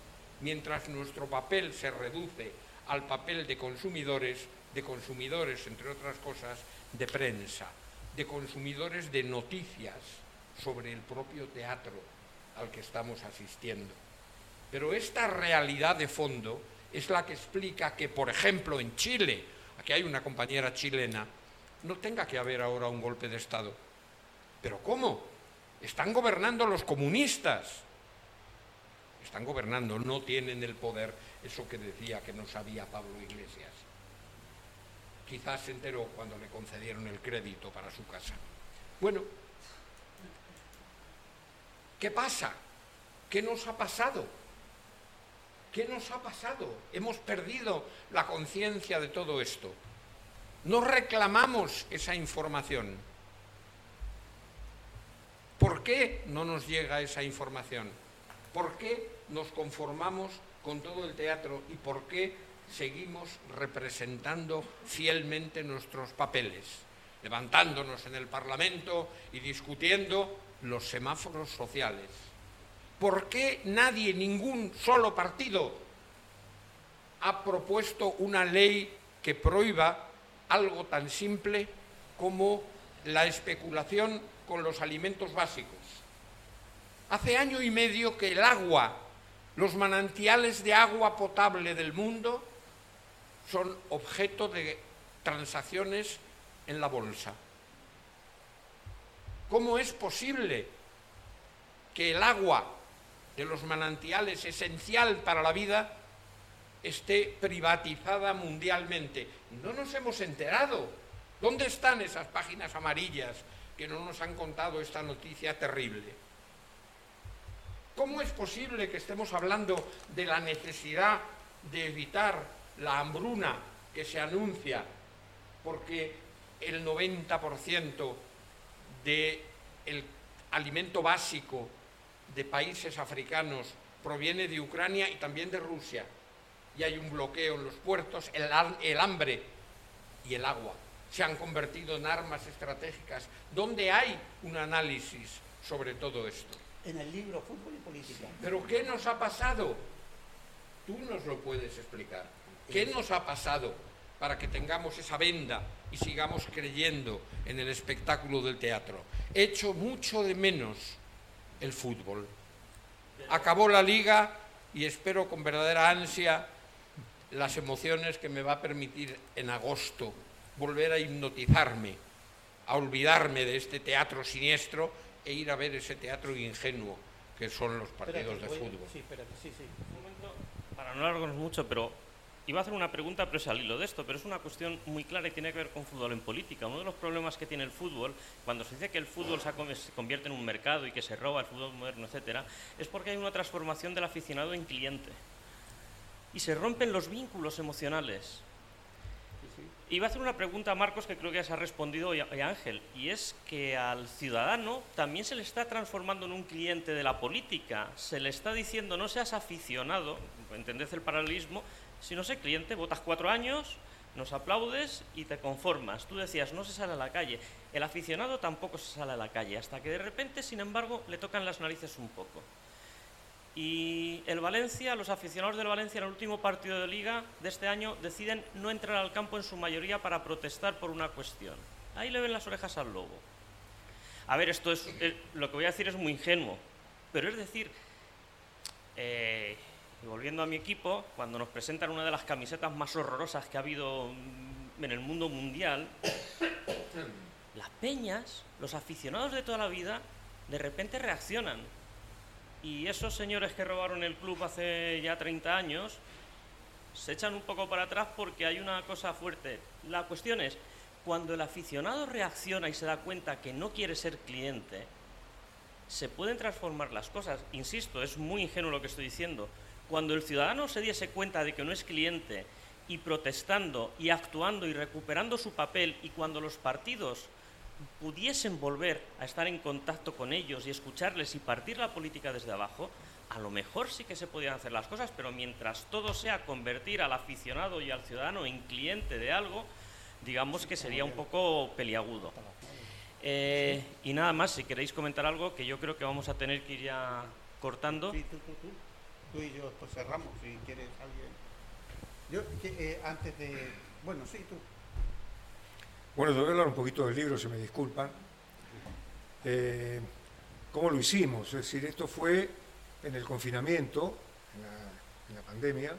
mientras nuestro papel se reduce al papel de consumidores, de consumidores, entre otras cosas, de prensa, de consumidores de noticias sobre el propio teatro al que estamos asistiendo. Pero esta realidad de fondo es la que explica que, por ejemplo, en Chile, aquí hay una compañera chilena, no tenga que haber ahora un golpe de Estado. ¿Pero cómo? Están gobernando los comunistas están gobernando, no tienen el poder, eso que decía que no sabía Pablo Iglesias. Quizás se enteró cuando le concedieron el crédito para su casa. Bueno, ¿qué pasa? ¿Qué nos ha pasado? ¿Qué nos ha pasado? Hemos perdido la conciencia de todo esto. No reclamamos esa información. ¿Por qué no nos llega esa información? ¿Por qué nos conformamos con todo el teatro y por qué seguimos representando fielmente nuestros papeles, levantándonos en el Parlamento y discutiendo los semáforos sociales? ¿Por qué nadie, ningún solo partido, ha propuesto una ley que prohíba algo tan simple como la especulación con los alimentos básicos? Hace año y medio que el agua Los manantiales de agua potable del mundo son objeto de transacciones en la bolsa. ¿Cómo es posible que el agua de los manantiales esencial para la vida esté privatizada mundialmente? No nos hemos enterado. ¿Dónde están esas páginas amarillas que no nos han contado esta noticia terrible? ¿Cómo es posible que estemos hablando de la necesidad de evitar la hambruna que se anuncia porque el 90% del alimento básico de países africanos proviene de Ucrania y también de Rusia. Y hay un bloqueo en los puertos, el, el hambre y el agua se han convertido en armas estratégicas. ¿Dónde hay un análisis sobre todo esto? En el libro Fútbol y Política. ¿Pero qué nos ha pasado? Tú nos lo puedes explicar. ¿Qué nos ha pasado para que tengamos esa venda y sigamos creyendo en el espectáculo del teatro. He hecho mucho de menos el fútbol. Acabó la liga y espero con verdadera ansia las emociones que me va a permitir en agosto volver a hipnotizarme, a olvidarme de este teatro siniestro e ir a ver ese teatro ingenuo que son los partidos de fútbol. Sí, espérate, sí, sí. Un momento, para no alargarnos mucho, pero Iba a hacer una pregunta, pero es al hilo de esto, pero es una cuestión muy clara y tiene que ver con fútbol en política. Uno de los problemas que tiene el fútbol, cuando se dice que el fútbol se convierte en un mercado y que se roba el fútbol moderno, etcétera, es porque hay una transformación del aficionado en cliente. Y se rompen los vínculos emocionales. Iba a hacer una pregunta a Marcos que creo que ya se ha respondido y a Ángel, y es que al ciudadano también se le está transformando en un cliente de la política. Se le está diciendo no seas aficionado, entendés el paralelismo, si no sé, cliente, votas cuatro años, nos aplaudes y te conformas. Tú decías, no se sale a la calle. El aficionado tampoco se sale a la calle, hasta que de repente, sin embargo, le tocan las narices un poco. Y el Valencia, los aficionados del Valencia en el último partido de liga de este año deciden no entrar al campo en su mayoría para protestar por una cuestión. Ahí le ven las orejas al lobo. A ver, esto es, eh, lo que voy a decir es muy ingenuo, pero es decir, eh, y volviendo a mi equipo, cuando nos presentan una de las camisetas más horrorosas que ha habido en el mundo mundial, las peñas, los aficionados de toda la vida, de repente reaccionan. Y esos señores que robaron el club hace ya 30 años, se echan un poco para atrás porque hay una cosa fuerte. La cuestión es, cuando el aficionado reacciona y se da cuenta que no quiere ser cliente, se pueden transformar las cosas. Insisto, es muy ingenuo lo que estoy diciendo. Cuando el ciudadano se diese cuenta de que no es cliente y protestando y actuando y recuperando su papel y cuando los partidos pudiesen volver a estar en contacto con ellos y escucharles y partir la política desde abajo, a lo mejor sí que se podían hacer las cosas, pero mientras todo sea convertir al aficionado y al ciudadano en cliente de algo, digamos que sería un poco peliagudo. Eh, y nada más, si queréis comentar algo, que yo creo que vamos a tener que ir ya cortando tú y yo después cerramos, si quieres alguien. Yo, eh, antes de. Bueno, sí, tú. Bueno, te voy a hablar un poquito del libro, si me disculpan. Eh, ¿Cómo lo hicimos? Es decir, esto fue en el confinamiento, en la, pandemia.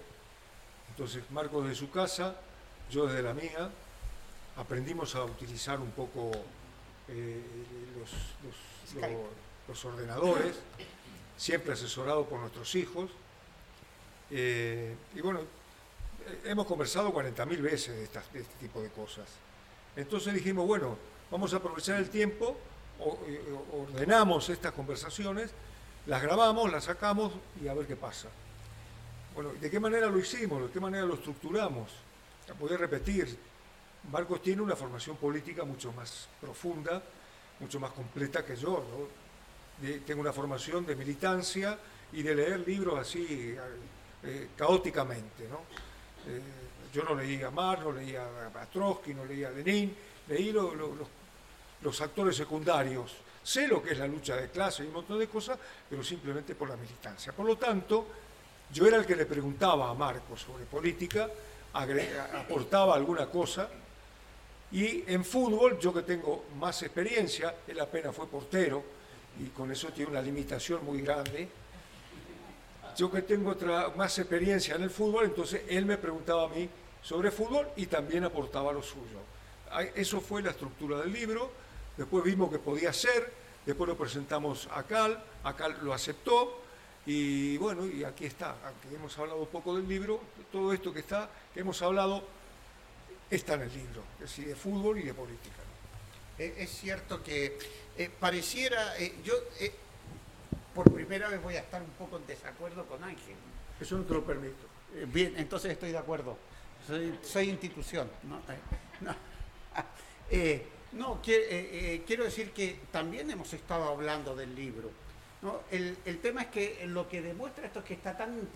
Entonces, Marcos de su casa, yo desde la mía, aprendimos a utilizar un poco eh, los, los ordenadores siempre asesorado por nuestros hijos. Eh, y bueno, hemos conversado 40.000 veces de, este tipo de cosas. Entonces dijimos, bueno, vamos a aprovechar el tiempo, ordenamos estas conversaciones, las grabamos, las sacamos y a ver qué pasa. Bueno, ¿de qué manera lo hicimos? ¿De qué manera lo estructuramos? A repetir, Marcos tiene una formación política mucho más profunda, mucho más completa que yo. ¿no? Tengo una formación de militancia y de leer libros así eh, caóticamente. ¿no? Eh, yo no leía a Marx, no leía a Trotsky, no leía a Lenin, leí los actores secundarios. Sé lo que es la lucha de clase y un montón de cosas, pero simplemente por la militancia. Por lo tanto, yo era el que le preguntaba a Marcos sobre política, aportaba alguna cosa, y en fútbol, yo que tengo más experiencia, él apenas fue portero, y con eso tiene una limitación muy grande. yo que tengo otra, más experiencia en el fútbol, entonces él me preguntaba a mí sobre fútbol y también aportaba lo suyo. Eso fue la estructura del libro, después vimos que podía ser, después lo presentamos a Cal, Cal lo aceptó y bueno, y aquí está, aunque hemos hablado un poco del libro, todo esto que está, que hemos hablado, está en el libro, es decir, de fútbol y de política. Es cierto que eh, pareciera, eh, yo eh, por primera vez voy a estar un poco en desacuerdo con Ángel. Eso no te lo permito. bien, entonces estoy de acuerdo. Soy, institución. No, no quiero decir que también hemos estado hablando del libro. El, tema es que lo que demuestra esto es que está tan,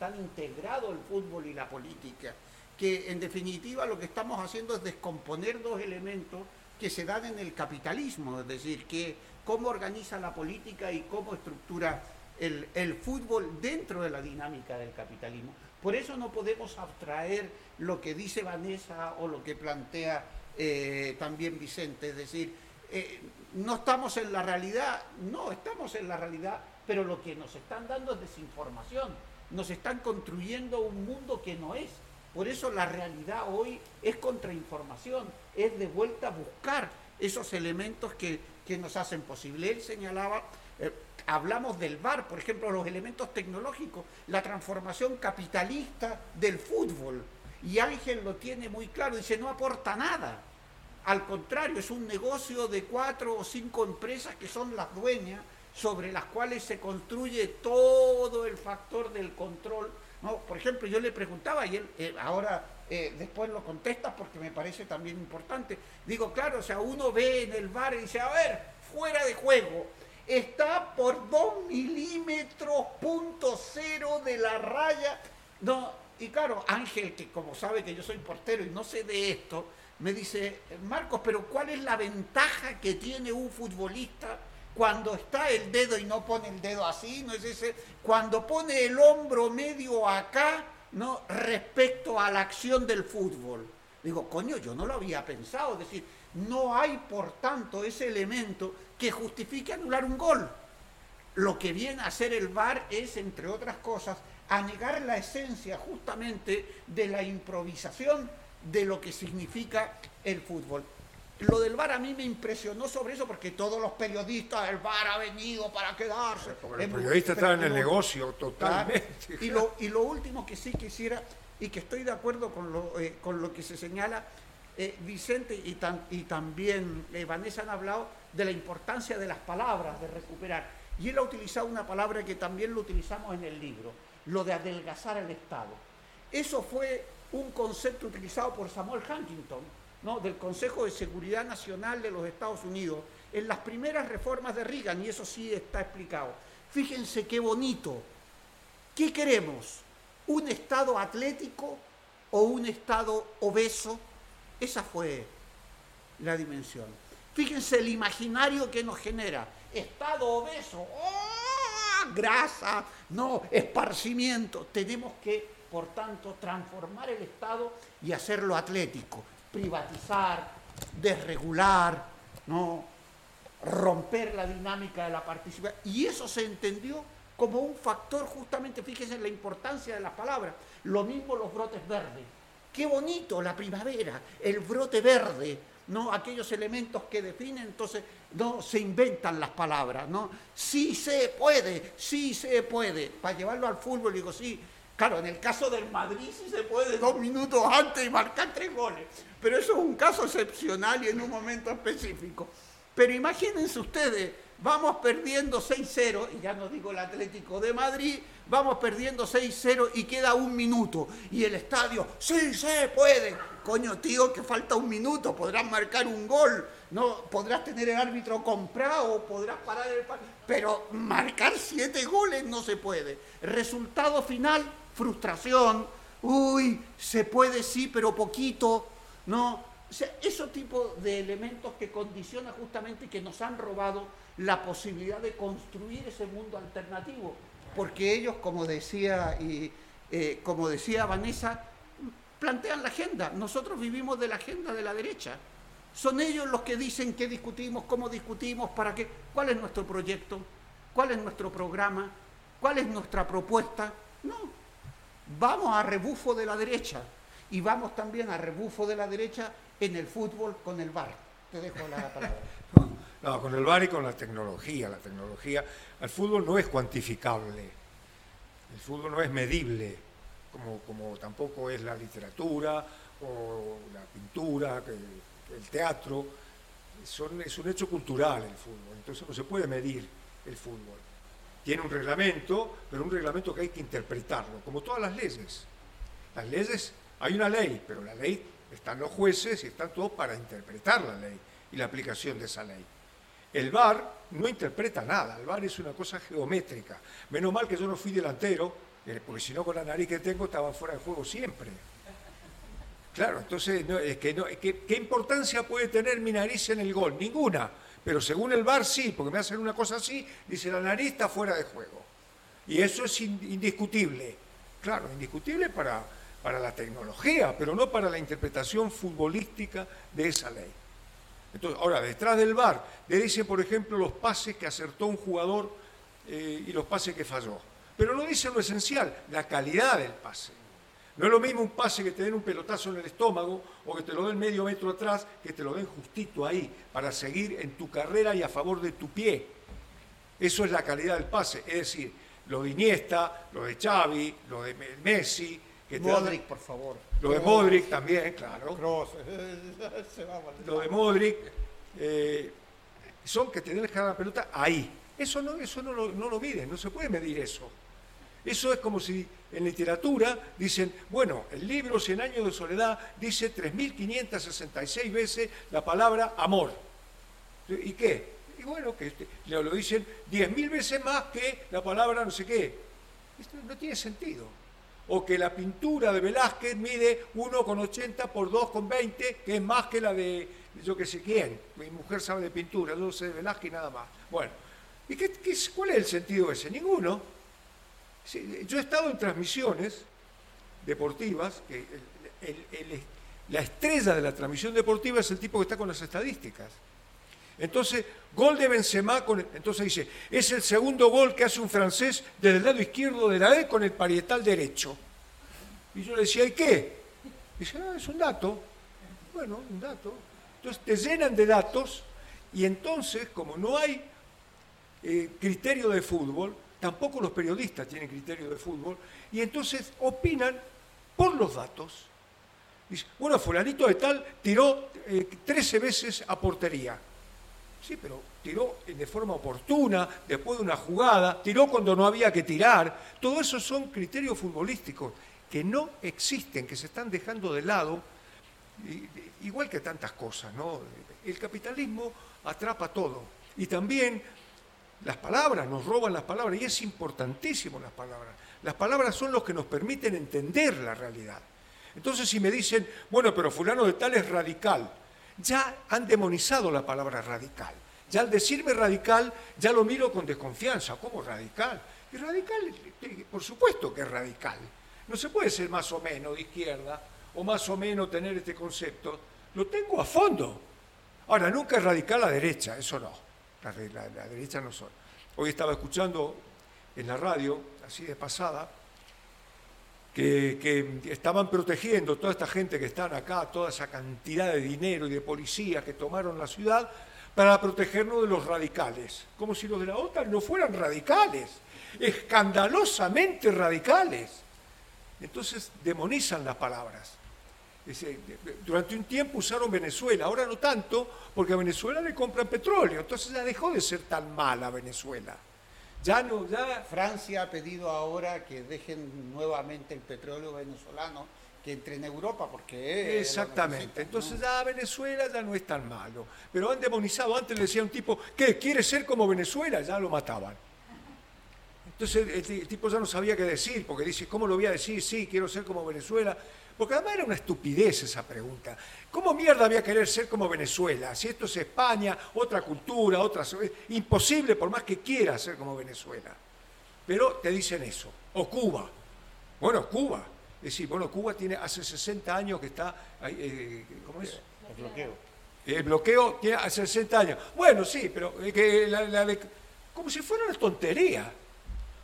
tan integrado el fútbol y la política, que en definitiva lo que estamos haciendo es descomponer dos elementos que se dan en el capitalismo, es decir, que cómo organiza la política y cómo estructura el, fútbol dentro de la dinámica del capitalismo. Por eso no podemos abstraer lo que dice Vanessa o lo que plantea eh, también Vicente, es decir, eh, no estamos en la realidad, no estamos en la realidad, pero lo que nos están dando es desinformación, nos están construyendo un mundo que no es. Por eso la realidad hoy es contrainformación, es de vuelta buscar esos elementos que, nos hacen posible. Él señalaba, eh, hablamos del VAR, por ejemplo, los elementos tecnológicos, la transformación capitalista del fútbol. Y Ángel lo tiene muy claro, dice, no aporta nada al contrario, es un negocio de cuatro o cinco empresas que son las dueñas sobre las cuales se construye todo el factor del control. ¿no? Por ejemplo, yo le preguntaba y él eh, ahora eh, después lo contesta porque me parece también importante. Digo, claro, o sea, uno ve en el bar y dice, a ver, fuera de juego, está por dos milímetros punto cero de la raya. No, y claro, Ángel, que como sabe que yo soy portero y no sé de esto, me dice, Marcos, pero ¿cuál es la ventaja que tiene un futbolista cuando está el dedo y no pone el dedo así? ¿No es ese? Cuando pone el hombro medio acá, ¿no? Respecto a la acción del fútbol. Digo, coño, yo no lo había pensado. Es decir, no hay, por tanto, ese elemento que justifique anular un gol. Lo que viene a hacer el VAR es, entre otras cosas, a negar la esencia justamente de la improvisación de lo que significa el fútbol. Lo del VAR a mí me impresionó sobre eso porque todos los periodistas, el VAR ha venido para quedarse. Porque el periodista está en el negocio totalmente. Y, lo, y lo último que sí quisiera, y que estoy de acuerdo con lo, eh, con lo que se señala, eh, Vicente y, y también eh, Vanessa han hablado de la importancia de las palabras, de recuperar. Y él ha utilizado una palabra que también lo utilizamos en el libro, lo de adelgazar el Estado. Eso fue un concepto utilizado por Samuel Huntington, ¿no? del Consejo de Seguridad Nacional de los Estados Unidos, en las primeras reformas de Reagan, y eso sí está explicado. Fíjense qué bonito. ¿Qué queremos? ¿Un Estado atlético o un Estado obeso? Esa fue la dimensión. Fíjense el imaginario que nos genera. Estado obeso, ¡oh! grasa, no, esparcimiento. Tenemos que por tanto, transformar el Estado y hacerlo atlético, privatizar, desregular, ¿no? romper la dinámica de la participación. Y eso se entendió como un factor justamente, fíjense en la importancia de las palabras, lo mismo los brotes verdes. Qué bonito la primavera, el brote verde, ¿no? aquellos elementos que definen, entonces no se inventan las palabras, ¿no? Sí se puede, sí se puede. Para llevarlo al fútbol digo, sí, Claro, en el caso del Madrid sí se puede dos minutos antes y marcar tres goles, pero eso es un caso excepcional y en un momento específico. Pero imagínense ustedes, vamos perdiendo 6-0, y ya no digo el Atlético de Madrid, vamos perdiendo 6-0 y queda un minuto. Y el estadio, sí se puede. Coño, tío, que falta un minuto, podrás marcar un gol, no podrás tener el árbitro comprado, podrás parar el pero marcar siete goles no se puede. Resultado final, frustración, uy, se puede sí, pero poquito, ¿no? O sea, esos tipos de elementos que condicionan justamente que nos han robado la posibilidad de construir ese mundo alternativo. Porque ellos, como decía, y, eh, como decía Vanessa, plantean la agenda. Nosotros vivimos de la agenda de la derecha. Son ellos los que dicen qué discutimos, cómo discutimos, para qué, cuál es nuestro proyecto, cuál es nuestro programa, ¿Cuál es nuestra propuesta? No, vamos a rebufo de la derecha y vamos también a rebufo de la derecha en el fútbol con el VAR. Te dejo la palabra. No, con el VAR y con la tecnología. La tecnología, el fútbol no es cuantificable, el fútbol no es medible, como, como tampoco es la literatura o la pintura, el teatro. Son, es un hecho cultural el fútbol, entonces no se puede medir el fútbol. Tiene un reglamento, pero un reglamento que hay que interpretarlo, como todas las leyes. Las leyes, hay una ley, pero la ley están los jueces y están todos para interpretar la ley y la aplicación de esa ley. El VAR no interpreta nada, el VAR es una cosa geométrica. Menos mal que yo no fui delantero, eh, porque si no con la nariz que tengo estaba fuera de juego siempre. Claro, entonces, ¿qué importancia puede tener mi nariz en el gol? Ninguna. Pero según el VAR sí, porque me hacen una cosa así, dice la nariz está fuera de juego. Y eso es indiscutible. Claro, indiscutible para, para la tecnología, pero no para la interpretación futbolística de esa ley. Entonces, ahora, detrás del VAR, le dicen, por ejemplo, los pases que acertó un jugador eh, y los pases que falló. Pero no dice lo esencial, la calidad del pase. No es lo mismo un pase que te den un pelotazo en el estómago o que te lo den medio metro atrás, que te lo den justito ahí para seguir en tu carrera y a favor de tu pie. Eso es la calidad del pase. Es decir, lo de Iniesta, lo de Xavi, lo de Messi. Que Modric, por favor. Lo de Modric también, claro. lo de Modric. Eh, son que te den la pelota ahí. Eso no, eso no lo, no lo miden, no se puede medir eso. Eso es como si en literatura dicen, bueno, el libro Cien años de soledad dice 3.566 veces la palabra amor. ¿Y qué? Y bueno, que este, lo dicen 10.000 veces más que la palabra no sé qué. Esto no tiene sentido. O que la pintura de Velázquez mide 1,80 por 2,20, que es más que la de yo que sé quién. Mi mujer sabe de pintura, yo sé de Velázquez nada más. Bueno, ¿y qué, cuál es el sentido ese? Ninguno yo he estado en transmisiones deportivas, que la estrella de la transmisión deportiva es el tipo que está con las estadísticas. Entonces, gol de Benzema, con, entonces dice, es el segundo gol que hace un francés desde el lado izquierdo de la E con el parietal derecho. Y yo le decía, ¿y qué? Dice, ah, es un dato. Bueno, un dato. Entonces te llenan de datos y entonces, como no hay eh, criterio de fútbol, tampoco los periodistas tienen criterio de fútbol, y entonces opinan por los datos. Dice, bueno, fulanito de tal tiró 13 eh, veces a portería. Sí, pero tiró de forma oportuna, después de una jugada, tiró cuando no había que tirar. Todo eso son criterios futbolísticos que no existen, que se están dejando de lado, igual que tantas cosas. ¿no? El capitalismo atrapa todo. Y también las palabras, nos roban las palabras y es importantísimo las palabras. Las palabras son los que nos permiten entender la realidad. Entonces si me dicen, bueno, pero fulano de tal es radical, ya han demonizado la palabra radical. Ya al decirme radical, ya lo miro con desconfianza. ¿Cómo radical? Y radical, por supuesto que es radical. No se puede ser más o menos de izquierda o más o menos tener este concepto. Lo tengo a fondo. Ahora, nunca es radical la derecha, eso no. La, derecha no son. Hoy estaba escuchando en la radio, así de pasada, que, estaban protegiendo toda esta gente que están acá, toda esa cantidad de dinero y de policías que tomaron la ciudad para protegernos de los radicales, como si los de la OTAN no fueran radicales, escandalosamente radicales. Entonces demonizan las palabras. Durante un tiempo usaron Venezuela, ahora no tanto, porque a Venezuela le compran petróleo, entonces ya dejó de ser tan mala Venezuela. Ya no, ya... Francia ha pedido ahora que dejen nuevamente el petróleo venezolano que entre en Europa porque exactamente. entonces ya Venezuela ya no es tan malo. Pero han demonizado antes le decía un tipo que quiere ser como Venezuela ya lo mataban. Entonces el, tipo ya no sabía qué decir porque dice cómo lo voy a decir sí quiero ser como Venezuela porque además era una estupidez esa pregunta. ¿Cómo mierda voy a querer ser como Venezuela? Si esto es España, otra cultura, otra... Imposible por más que quiera ser como Venezuela. Pero te dicen eso. O Cuba. Bueno, Cuba. Es decir, bueno, Cuba tiene hace 60 años que está... Eh, ¿Cómo es? El bloqueo. El bloqueo tiene hace 60 años. Bueno, sí, pero que como si fuera una tontería.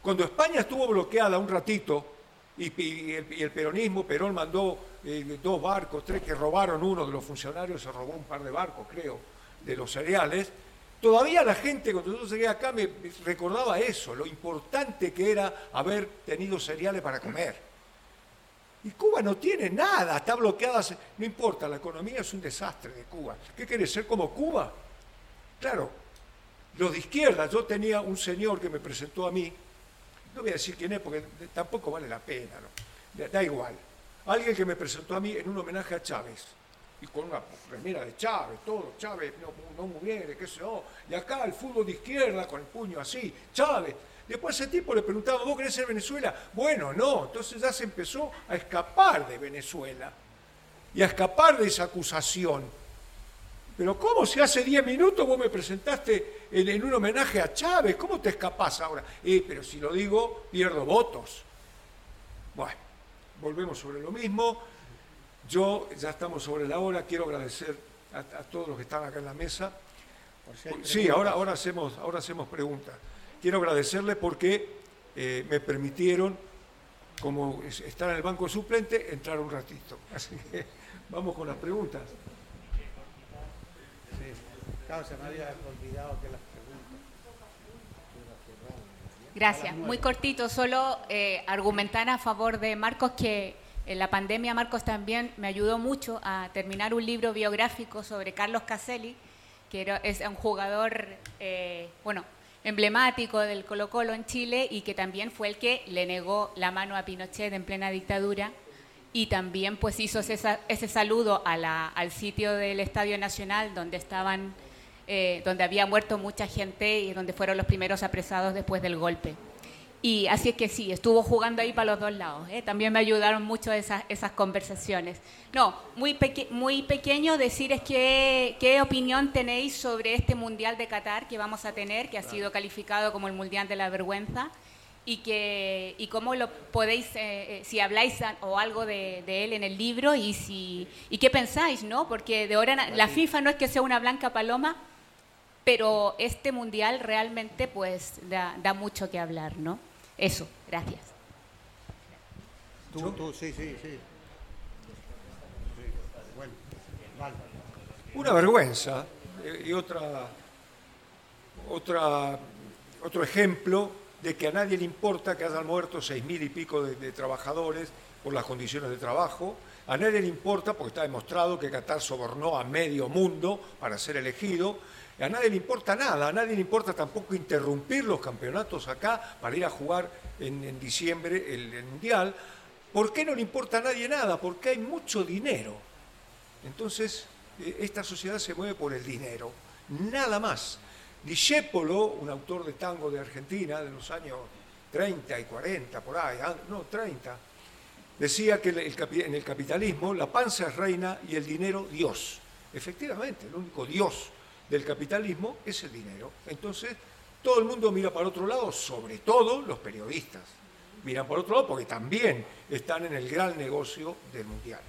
Cuando España estuvo bloqueada un ratito y, el, peronismo, Perón mandó eh, dos barcos, tres que robaron uno de los funcionarios, se robó un par de barcos, creo, de los cereales, Todavía la gente, cuando yo llegué acá, me recordaba eso, lo importante que era haber tenido cereales para comer. Y Cuba no tiene nada, está bloqueada, no importa, la economía es un desastre de Cuba. ¿Qué quiere ser como Cuba? Claro, los de izquierda, yo tenía un señor que me presentó a mí, no voy a decir quién es porque tampoco vale la pena, ¿no? da igual. Alguien que me presentó a mí en un homenaje a Chávez y con una remera de Chávez, todo, Chávez no, no muere, qué sé yo, y acá el fútbol de izquierda con el puño así, Chávez. Después ese tipo le preguntaba, ¿vos querés ser Venezuela? Bueno, no, entonces ya se empezó a escapar de Venezuela y a escapar de esa acusación. Pero ¿cómo si hace 10 minutos vos me presentaste en, un homenaje a Chávez? ¿Cómo te escapás ahora? Eh, pero si lo digo, pierdo votos. Bueno, volvemos sobre lo mismo. Yo, ya estamos sobre la hora, quiero agradecer a, todos los que están acá en la mesa. sí, ahora, ahora, hacemos, ahora hacemos preguntas. Quiero agradecerles porque eh, me permitieron, como estar en el banco suplente, entrar un ratito. Así que vamos con las preguntas. Gracias. Muy cortito, solo eh, argumentar a favor de Marcos que en la pandemia Marcos también me ayudó mucho a terminar un libro biográfico sobre Carlos Caselli, que es un jugador, eh, bueno, emblemático del Colo Colo en Chile y que también fue el que le negó la mano a Pinochet en plena dictadura y también pues hizo ese, saludo al sitio del Estadio Nacional donde estaban, eh, donde había muerto mucha gente y donde fueron los primeros apresados después del golpe. Y así es que sí, estuvo jugando ahí para los dos lados. ¿eh? También me ayudaron mucho esas, esas conversaciones. No, muy, muy pequeño decir es que, qué opinión tenéis sobre este Mundial de Qatar que vamos a tener, que ha sido calificado como el Mundial de la Vergüenza, y, que, y cómo lo podéis, eh, eh, si habláis o algo de, él en el libro y, si, y qué pensáis, ¿no? Porque de ahora la FIFA no es que sea una blanca paloma, pero este Mundial realmente pues da, da mucho que hablar, ¿no? Eso, gracias. Tú, tú, sí, sí, sí. Bueno, vale. Una vergüenza eh, y otra, otra, otro ejemplo de que a nadie le importa que hayan muerto seis mil y pico de, trabajadores por las condiciones de trabajo. A nadie le importa, porque está demostrado que Qatar sobornó a medio mundo para ser elegido. A nadie le importa nada, a nadie le importa tampoco interrumpir los campeonatos acá para ir a jugar en, diciembre el, Mundial. ¿Por qué no le importa a nadie nada? Porque hay mucho dinero. Entonces, eh, esta sociedad se mueve por el dinero, nada más. Discépolo, un autor de tango de Argentina de los años 30 y 40, por ahí, ah, no, 30, decía que en el capitalismo la panza es reina y el dinero Dios. Efectivamente, el único Dios del capitalismo es el dinero. Entonces, todo el mundo mira para otro lado, sobre todo los periodistas. Miran por otro lado porque también están en el gran negocio del mundial.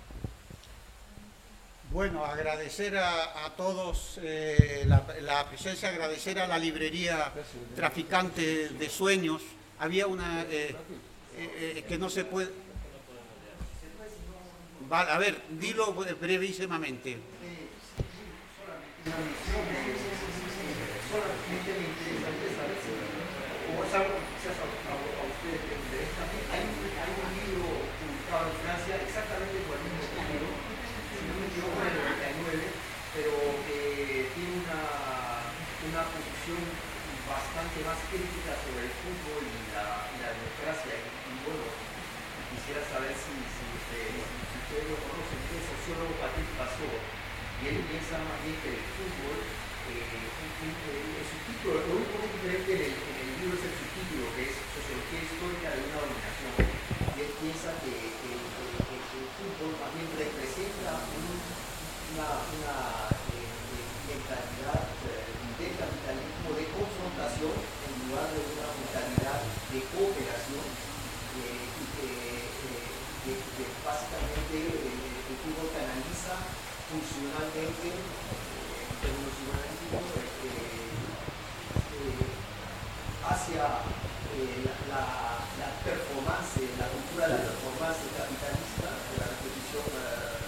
Bueno, agradecer a, todos eh, la, presencia, agradecer a la librería Traficante de Sueños. Había una eh, eh, que no se puede... a ver, dilo brevísimamente solamente me interesaría saber si, como es algo que quizás a, a, a ustedes les interesa también, hay, hay un libro publicado en Francia exactamente por el mismo título, si no me equivoco, en el 99, pero que tiene una, una posición bastante más crítica sobre el fútbol y la, y la democracia. Y, y, bueno, quisiera saber si, si, ustedes, si ustedes lo conocen, que es el sociólogo Patrick Passot, y él piensa más bien que el fútbol el subtítulo, lo único que diferente en el, en el libro es el subtítulo, que es Sociología Histórica de una Dominación. Y él piensa que, que, que, que el fútbol más bien representa un, una, una eh, mentalidad eh, de capitalismo de confrontación en lugar de una mentalidad de cooperación eh, y que, que básicamente el fútbol canaliza funcionalmente hacia eh, la, la, la performance, la cultura de la performance capitalista, de la repetición eh,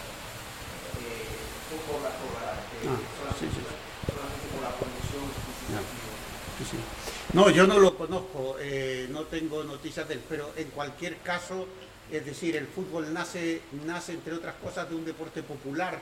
eh, por la, por la eh, Ah, solamente, sí, sí. solamente por la producción. Sí. No, yo no lo conozco, eh, no tengo noticias de él, pero en cualquier caso, es decir, el fútbol nace, nace entre otras cosas de un deporte popular,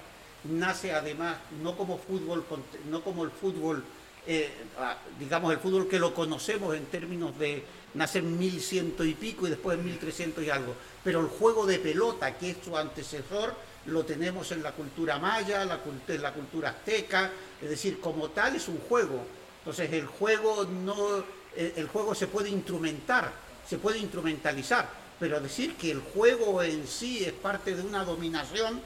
nace además no como fútbol, no como el fútbol, eh, ah, digamos el fútbol que lo conocemos en términos de nacer en 1100 y pico y después en 1300 y algo, pero el juego de pelota, que es su antecesor, lo tenemos en la cultura maya, la, en la cultura azteca, es decir, como tal es un juego. Entonces el juego no, el, el juego se puede instrumentar, se puede instrumentalizar, pero decir que el juego en sí es parte de una dominación,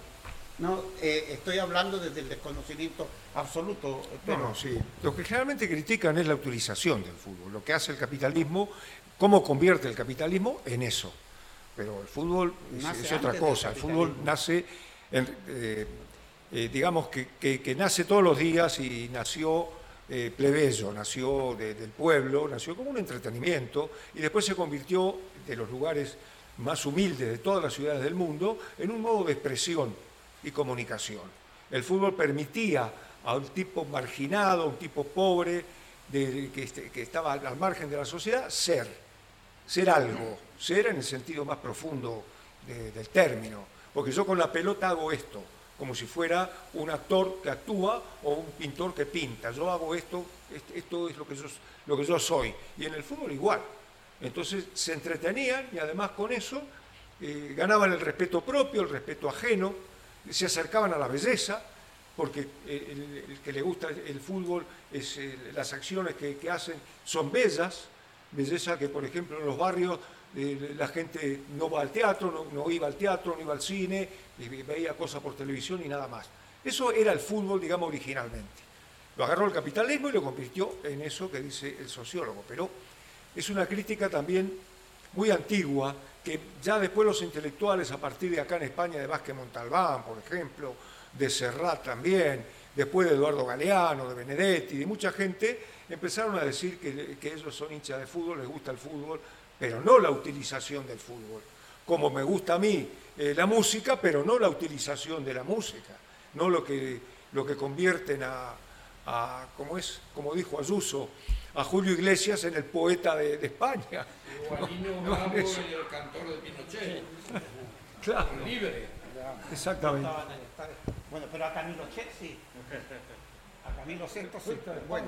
no, Eh, estoy hablando desde el desconocimiento absoluto. No, pero- no, sí. Lo que generalmente critican es la utilización del fútbol, lo que hace el capitalismo, cómo convierte el capitalismo en eso. Pero el fútbol es, otra cosa. El fútbol nace, en- eh, eh, digamos que, que- que nace todos los días y nació eh, plebeyo, nació de- del pueblo, nació como un entretenimiento y después se convirtió de los lugares más humildes de todas las ciudades del mundo en un modo de expresión y comunicación. El fútbol permitía a un tipo marginado, a un tipo pobre, este- que estaba al margen de la sociedad, ser, ser algo, ser en el sentido más profundo de- del término. Porque yo con la pelota hago esto, como si fuera un actor que actúa o un pintor que pinta. Yo hago esto, est- esto es lo que yo, lo que yo soy. Y en el fútbol igual. Entonces se entretenían y además con eso eh, ganaban el respeto propio, el respeto ajeno, se acercaban a la belleza, porque eh, el, que le gusta el fútbol, es, eh, las acciones que, que hacen son bellas, belleza que por ejemplo en los barrios eh, la gente no va al teatro, no, no iba al teatro, no iba al cine, veía cosas por televisión y nada más. Eso era el fútbol, digamos, originalmente. Lo agarró el capitalismo y lo convirtió en eso que dice el sociólogo, pero es una crítica también muy antigua, que ya después los intelectuales, a partir de acá en España, de Vázquez Montalbán, por ejemplo, de Serrat también, después de Eduardo Galeano, de Benedetti, de mucha gente, empezaron a decir que, que ellos son hinchas de fútbol, les gusta el fútbol, pero no la utilización del fútbol. Como me gusta a mí eh, la música, pero no la utilización de la música, no lo que, lo que convierten a, como, es, como dijo Ayuso, a Julio Iglesias en el poeta de, de España. O No, bravo eso. y el cantor de Pinochet. Claro, Libre. exactamente. Bueno, pero a Camilo Che sí. A Camilo Sesto sí. Bueno,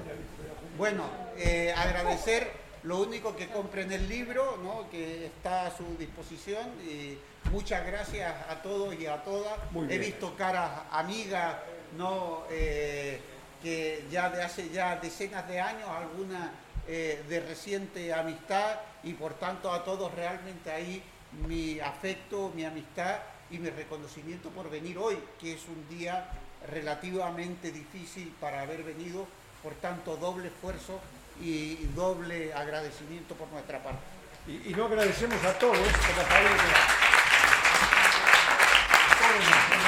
bueno eh, agradecer lo único que compren el libro, ¿no? que está a su disposición. Y muchas gracias a todos y a todas. Muy He visto caras amigas, ¿no? Eh, que ya de hace ya decenas de años, alguna eh, de reciente amistad, y por tanto a todos realmente ahí mi afecto, mi amistad y mi reconocimiento por venir hoy, que es un día relativamente difícil para haber venido, por tanto doble esfuerzo y doble agradecimiento por nuestra parte. Y, y no agradecemos a todos, Javier, que- todos,